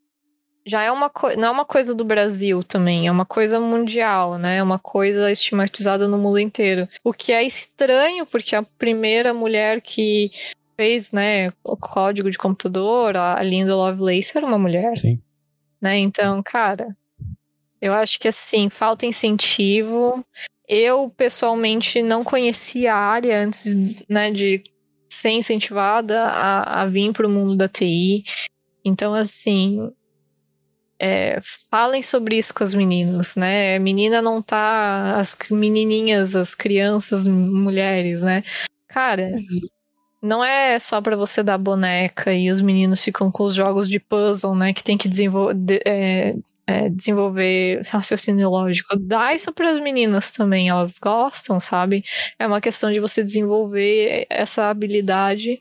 já é uma coisa. Não é uma coisa do Brasil também, é uma coisa mundial, né? É uma coisa estigmatizada no mundo inteiro. O que é estranho, porque a primeira mulher que fez, né, o código de computador, a Linda Lovelace era uma mulher. Sim. Né? Então, cara, eu acho que assim, falta incentivo. Eu, pessoalmente, não conhecia a área antes, né, de ser incentivada a, a vir para o mundo da TI. Então, assim, é, falem sobre isso com as meninas, né? Menina não tá. As menininhas, as crianças, mulheres, né? Cara, uhum. Não é só para você dar boneca e os meninos ficam com os jogos de puzzle, né? Que tem que desenvolver. É, é, desenvolver raciocínio lógico. Dá isso para as meninas também, elas gostam, sabe? É uma questão de você desenvolver essa habilidade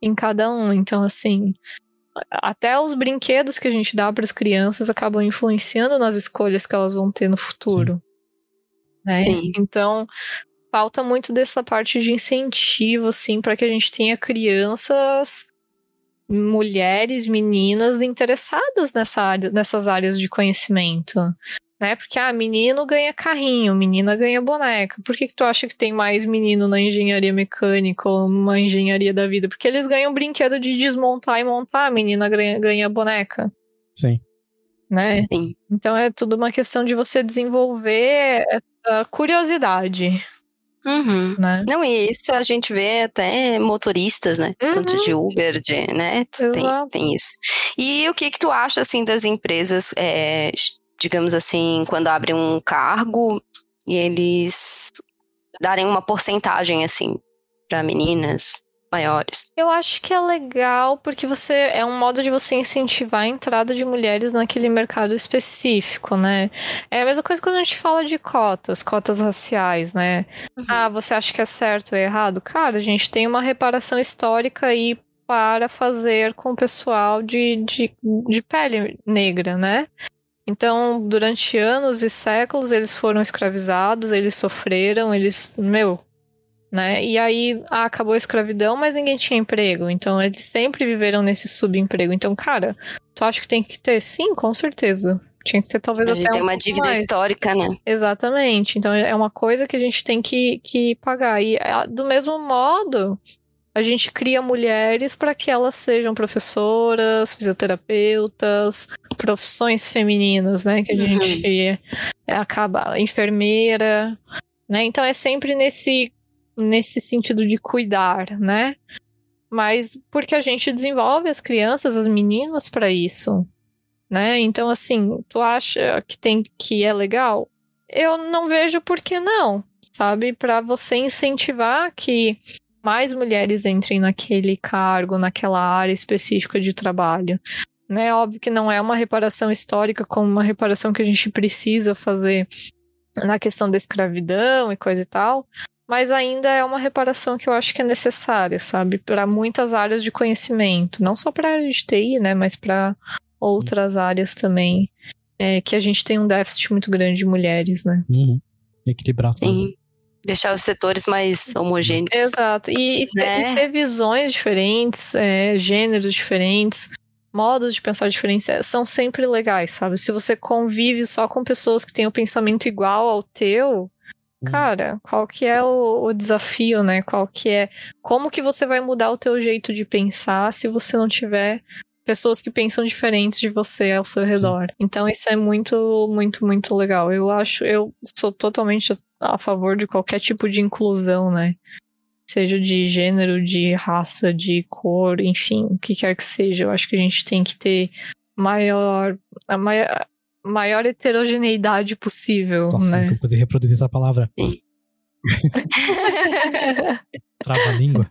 em cada um. Então, assim, até os brinquedos que a gente dá para as crianças acabam influenciando nas escolhas que elas vão ter no futuro. Né? Então, falta muito dessa parte de incentivo, assim, para que a gente tenha crianças, mulheres, meninas interessadas nessa área, nessas áreas de conhecimento né? Porque, ah, menino ganha carrinho, menina ganha boneca. Por que, que tu acha que tem mais menino na engenharia mecânica ou numa engenharia da vida? Porque eles ganham brinquedo de desmontar e montar, a menina ganha, ganha boneca. Sim. Né? Sim. Então é tudo uma questão de você desenvolver essa curiosidade. Uhum. Né? Não, e isso a gente vê até motoristas, né? Uhum. Tanto de Uber, de, né? Tem, tem isso. E o que que tu acha, assim, das empresas é, digamos assim, quando abrem um cargo e eles darem uma porcentagem assim para meninas maiores. Eu acho que é legal porque você é um modo de você incentivar a entrada de mulheres naquele mercado específico, né? É a mesma coisa quando a gente fala de cotas, cotas raciais, né? Uhum. Ah, você acha que é certo ou errado? Cara, a gente tem uma reparação histórica aí para fazer com o pessoal de, de, de pele negra, né? Então, durante anos e séculos, eles foram escravizados, eles sofreram, eles. Meu. Né? E aí ah, acabou a escravidão, mas ninguém tinha emprego. Então, eles sempre viveram nesse subemprego. Então, cara, tu acha que tem que ter? Sim, com certeza. Tinha que ter talvez a até. Gente tem um uma dívida mais. histórica, né? Exatamente. Então, é uma coisa que a gente tem que, que pagar. E ah, do mesmo modo, a gente cria mulheres para que elas sejam professoras, fisioterapeutas, profissões femininas, né? Que a uhum. gente acaba enfermeira, né? Então é sempre nesse nesse sentido de cuidar, né? Mas porque a gente desenvolve as crianças, as meninas para isso, né? Então assim, tu acha que tem que é legal? Eu não vejo por que não, sabe? Para você incentivar que mais mulheres entrem naquele cargo, naquela área específica de trabalho. Né? Óbvio que não é uma reparação histórica como uma reparação que a gente precisa fazer na questão da escravidão e coisa e tal, mas ainda é uma reparação que eu acho que é necessária, sabe, para muitas áreas de conhecimento, não só para a área de TI, né, mas para outras áreas também, é, que a gente tem um déficit muito grande de mulheres, né? Uhum. Equilibrar. Sim deixar os setores mais homogêneos. Exato. E, né? e ter visões diferentes, é, gêneros diferentes, modos de pensar diferentes é, são sempre legais, sabe? Se você convive só com pessoas que têm o um pensamento igual ao teu. Cara, qual que é o, o, desafio, né? Qual que é como que você vai mudar o teu jeito de pensar se você não tiver pessoas que pensam diferentes de você ao seu redor. Então isso é muito, muito, muito legal. Eu acho, eu sou totalmente a favor de qualquer tipo de inclusão, né? Seja de gênero, de raça, de cor, enfim, o que quer que seja. Eu acho que a gente tem que ter maior, a maior, maior heterogeneidade possível, Nossa, né? Eu consegui reproduzir essa palavra. [LAUGHS] Trava a língua.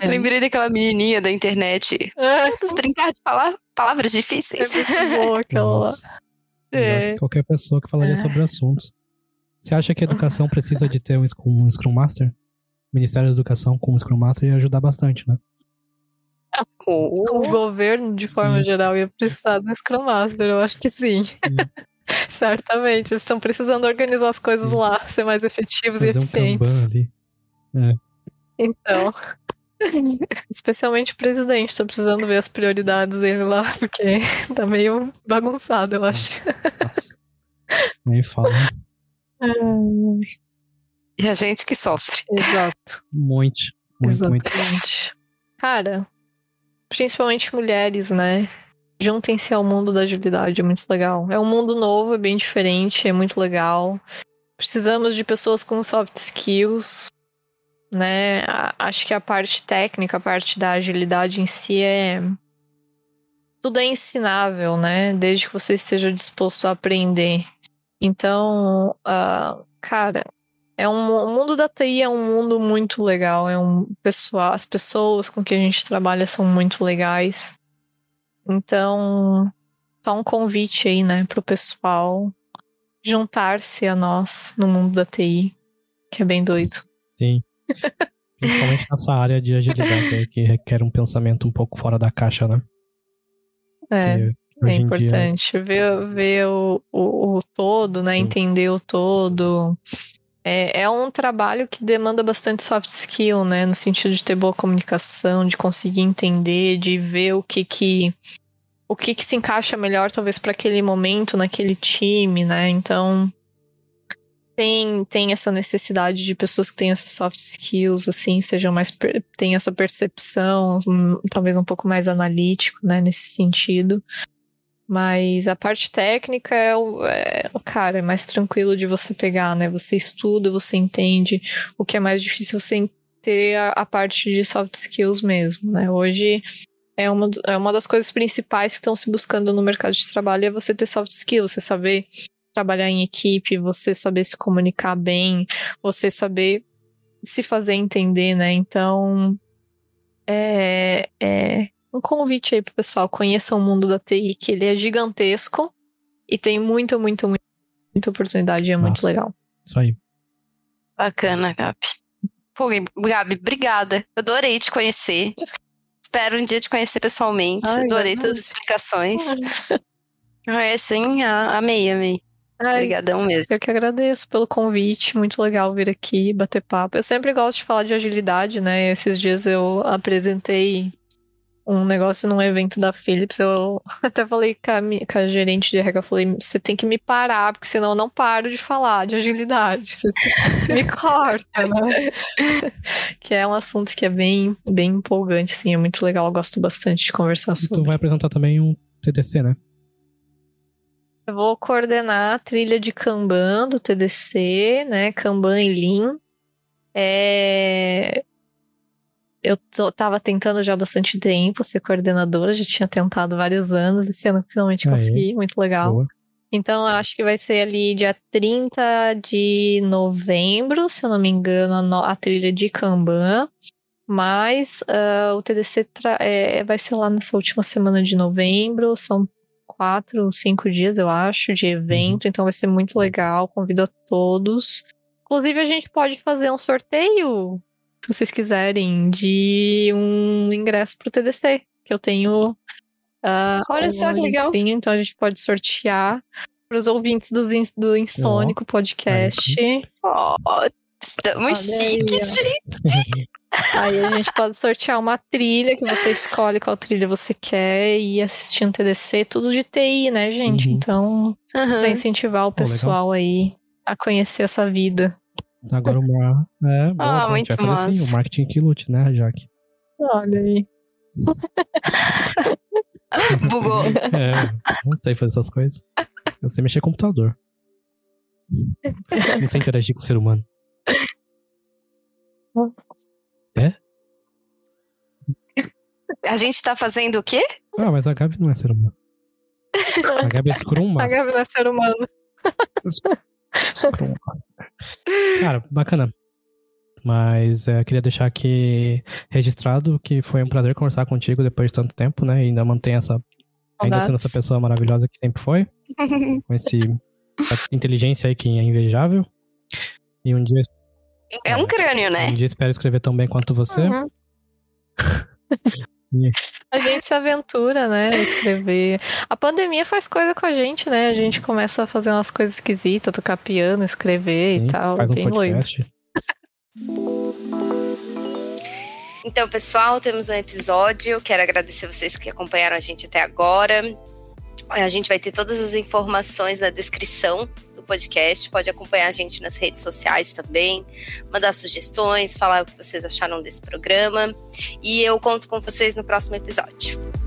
É. Lembrei daquela menininha da internet. É. Vamos brincar de falar palavras difíceis. É muito boa aquela. É. Qualquer pessoa que falaria é. sobre o assunto. Você acha que a educação precisa de ter um, um Scrum Master? O Ministério da Educação com um Scrum Master ia ajudar bastante, né? O governo, de forma sim. geral, ia precisar do Scrum Master, eu acho que sim. sim. [LAUGHS] Certamente, eles estão precisando organizar as coisas sim. lá, ser mais efetivos Fazer e eficientes. Um ali. É. Então, [LAUGHS] Especialmente o presidente, tô precisando ver as prioridades dele lá, porque [LAUGHS] tá meio bagunçado, eu acho. Nossa. Nem fala. E a gente que sofre. Exato. Muito, muito, Exatamente. muito. Cara, principalmente mulheres, né? Juntem-se ao mundo da agilidade, é muito legal. É um mundo novo, é bem diferente, é muito legal. Precisamos de pessoas com soft skills, né? Acho que a parte técnica, a parte da agilidade em si é tudo é ensinável, né? Desde que você esteja disposto a aprender. Então, uh, cara, é um o mundo da TI é um mundo muito legal. É um pessoal, as pessoas com que a gente trabalha são muito legais. Então, só um convite aí, né, pro pessoal juntar-se a nós no mundo da TI, que é bem doido. Sim. [LAUGHS] Principalmente nessa área de agilidade aí, que requer um pensamento um pouco fora da caixa, né? É. É importante dia... ver, ver o, o, o todo, né? Sim. Entender o todo. É, é um trabalho que demanda bastante soft skill, né? No sentido de ter boa comunicação, de conseguir entender, de ver o que que o que que se encaixa melhor, talvez para aquele momento, naquele time, né? Então tem, tem essa necessidade de pessoas que têm essas soft skills, assim, sejam mais tem essa percepção, talvez um pouco mais analítico, né, nesse sentido. Mas a parte técnica é o, é cara, é mais tranquilo de você pegar, né? Você estuda, você entende. O que é mais difícil é você ter a, a parte de soft skills mesmo, né? Hoje é uma, é uma das coisas principais que estão se buscando no mercado de trabalho é você ter soft skills, você saber trabalhar em equipe, você saber se comunicar bem, você saber se fazer entender, né? Então, é, é, um convite aí pro pessoal, conheça o mundo da TI, que ele é gigantesco e tem muita, muita, muita, muita oportunidade, é Nossa, muito legal. Isso aí. Bacana, Gabi. Pô, Gabi, obrigada. Eu adorei te conhecer. Espero um dia te conhecer pessoalmente. Ai, adorei todas as explicações. É, sim, amei, amei. Obrigadão mesmo. Eu que agradeço pelo convite, muito legal vir aqui bater papo. Eu sempre gosto de falar de agilidade, né? Esses dias eu apresentei um negócio num evento da Philips, eu [LAUGHS] até falei com a, com a gerente de RH, eu falei, você tem que me parar, porque senão eu não paro de falar de agilidade. [LAUGHS] Você me corta, né? [LAUGHS] que é um assunto que é bem, bem empolgante, assim, é muito legal, eu gosto bastante de conversar e sobre. Tu vai apresentar também um TDC, né? Eu vou coordenar a trilha de Kanban do TDC, né? Kanban e Lean. É eu tô, tava tentando já há bastante tempo ser coordenadora, já tinha tentado vários anos, esse ano finalmente consegui, muito legal. Boa. Então, eu acho que vai ser ali dia 30 de novembro, se eu não me engano, a, a trilha de Kanban. Mas uh, o TDC é, vai ser lá nessa última semana de novembro, são quatro, cinco dias, eu acho, de evento, uhum. então vai ser muito legal, convido a todos. Inclusive, a gente pode fazer um sorteio se vocês quiserem, de um ingresso pro TDC, que eu tenho. Uh, Olha só que legal. Sim, então a gente pode sortear para os ouvintes do, do Insônico oh, podcast. Oh, estamos chiques, gente. Aí a gente pode sortear uma trilha que você escolhe qual trilha você quer e assistir um TDC, tudo de TI, né, gente? Uhum. Então, uhum. para incentivar o pessoal oh, aí a conhecer essa vida. Agora uma. É, boa, ah, muito massa. Assim, o marketing que lute, né, Jaque? Olha aí. [LAUGHS] Bugou. É, não sei fazer essas coisas. Eu sei mexer com computador. Não sei interagir com o ser humano. É? A gente tá fazendo o quê? Ah, mas a Gabi não é ser humano. A Gabi é Scrum [LAUGHS] A Gabi não é ser humano. Cara, bacana. Mas é, queria deixar aqui registrado que foi um prazer conversar contigo depois de tanto tempo, né? E ainda mantém essa. Ainda sendo essa pessoa maravilhosa que sempre foi. [LAUGHS] com esse, essa inteligência aí que é invejável. E um dia. É um crânio, né? Um dia espero escrever tão bem quanto você. Uhum. [LAUGHS] A gente se aventura, né? Escrever. A pandemia faz coisa com a gente, né? A gente começa a fazer umas coisas esquisitas, tocar piano, escrever Sim, e tal. Faz um bem podcast. Então, pessoal, temos um episódio. Quero agradecer vocês que acompanharam a gente até agora. A gente vai ter todas as informações na descrição podcast. Pode acompanhar a gente nas redes sociais também, mandar sugestões, falar o que vocês acharam desse programa. E eu conto com vocês no próximo episódio.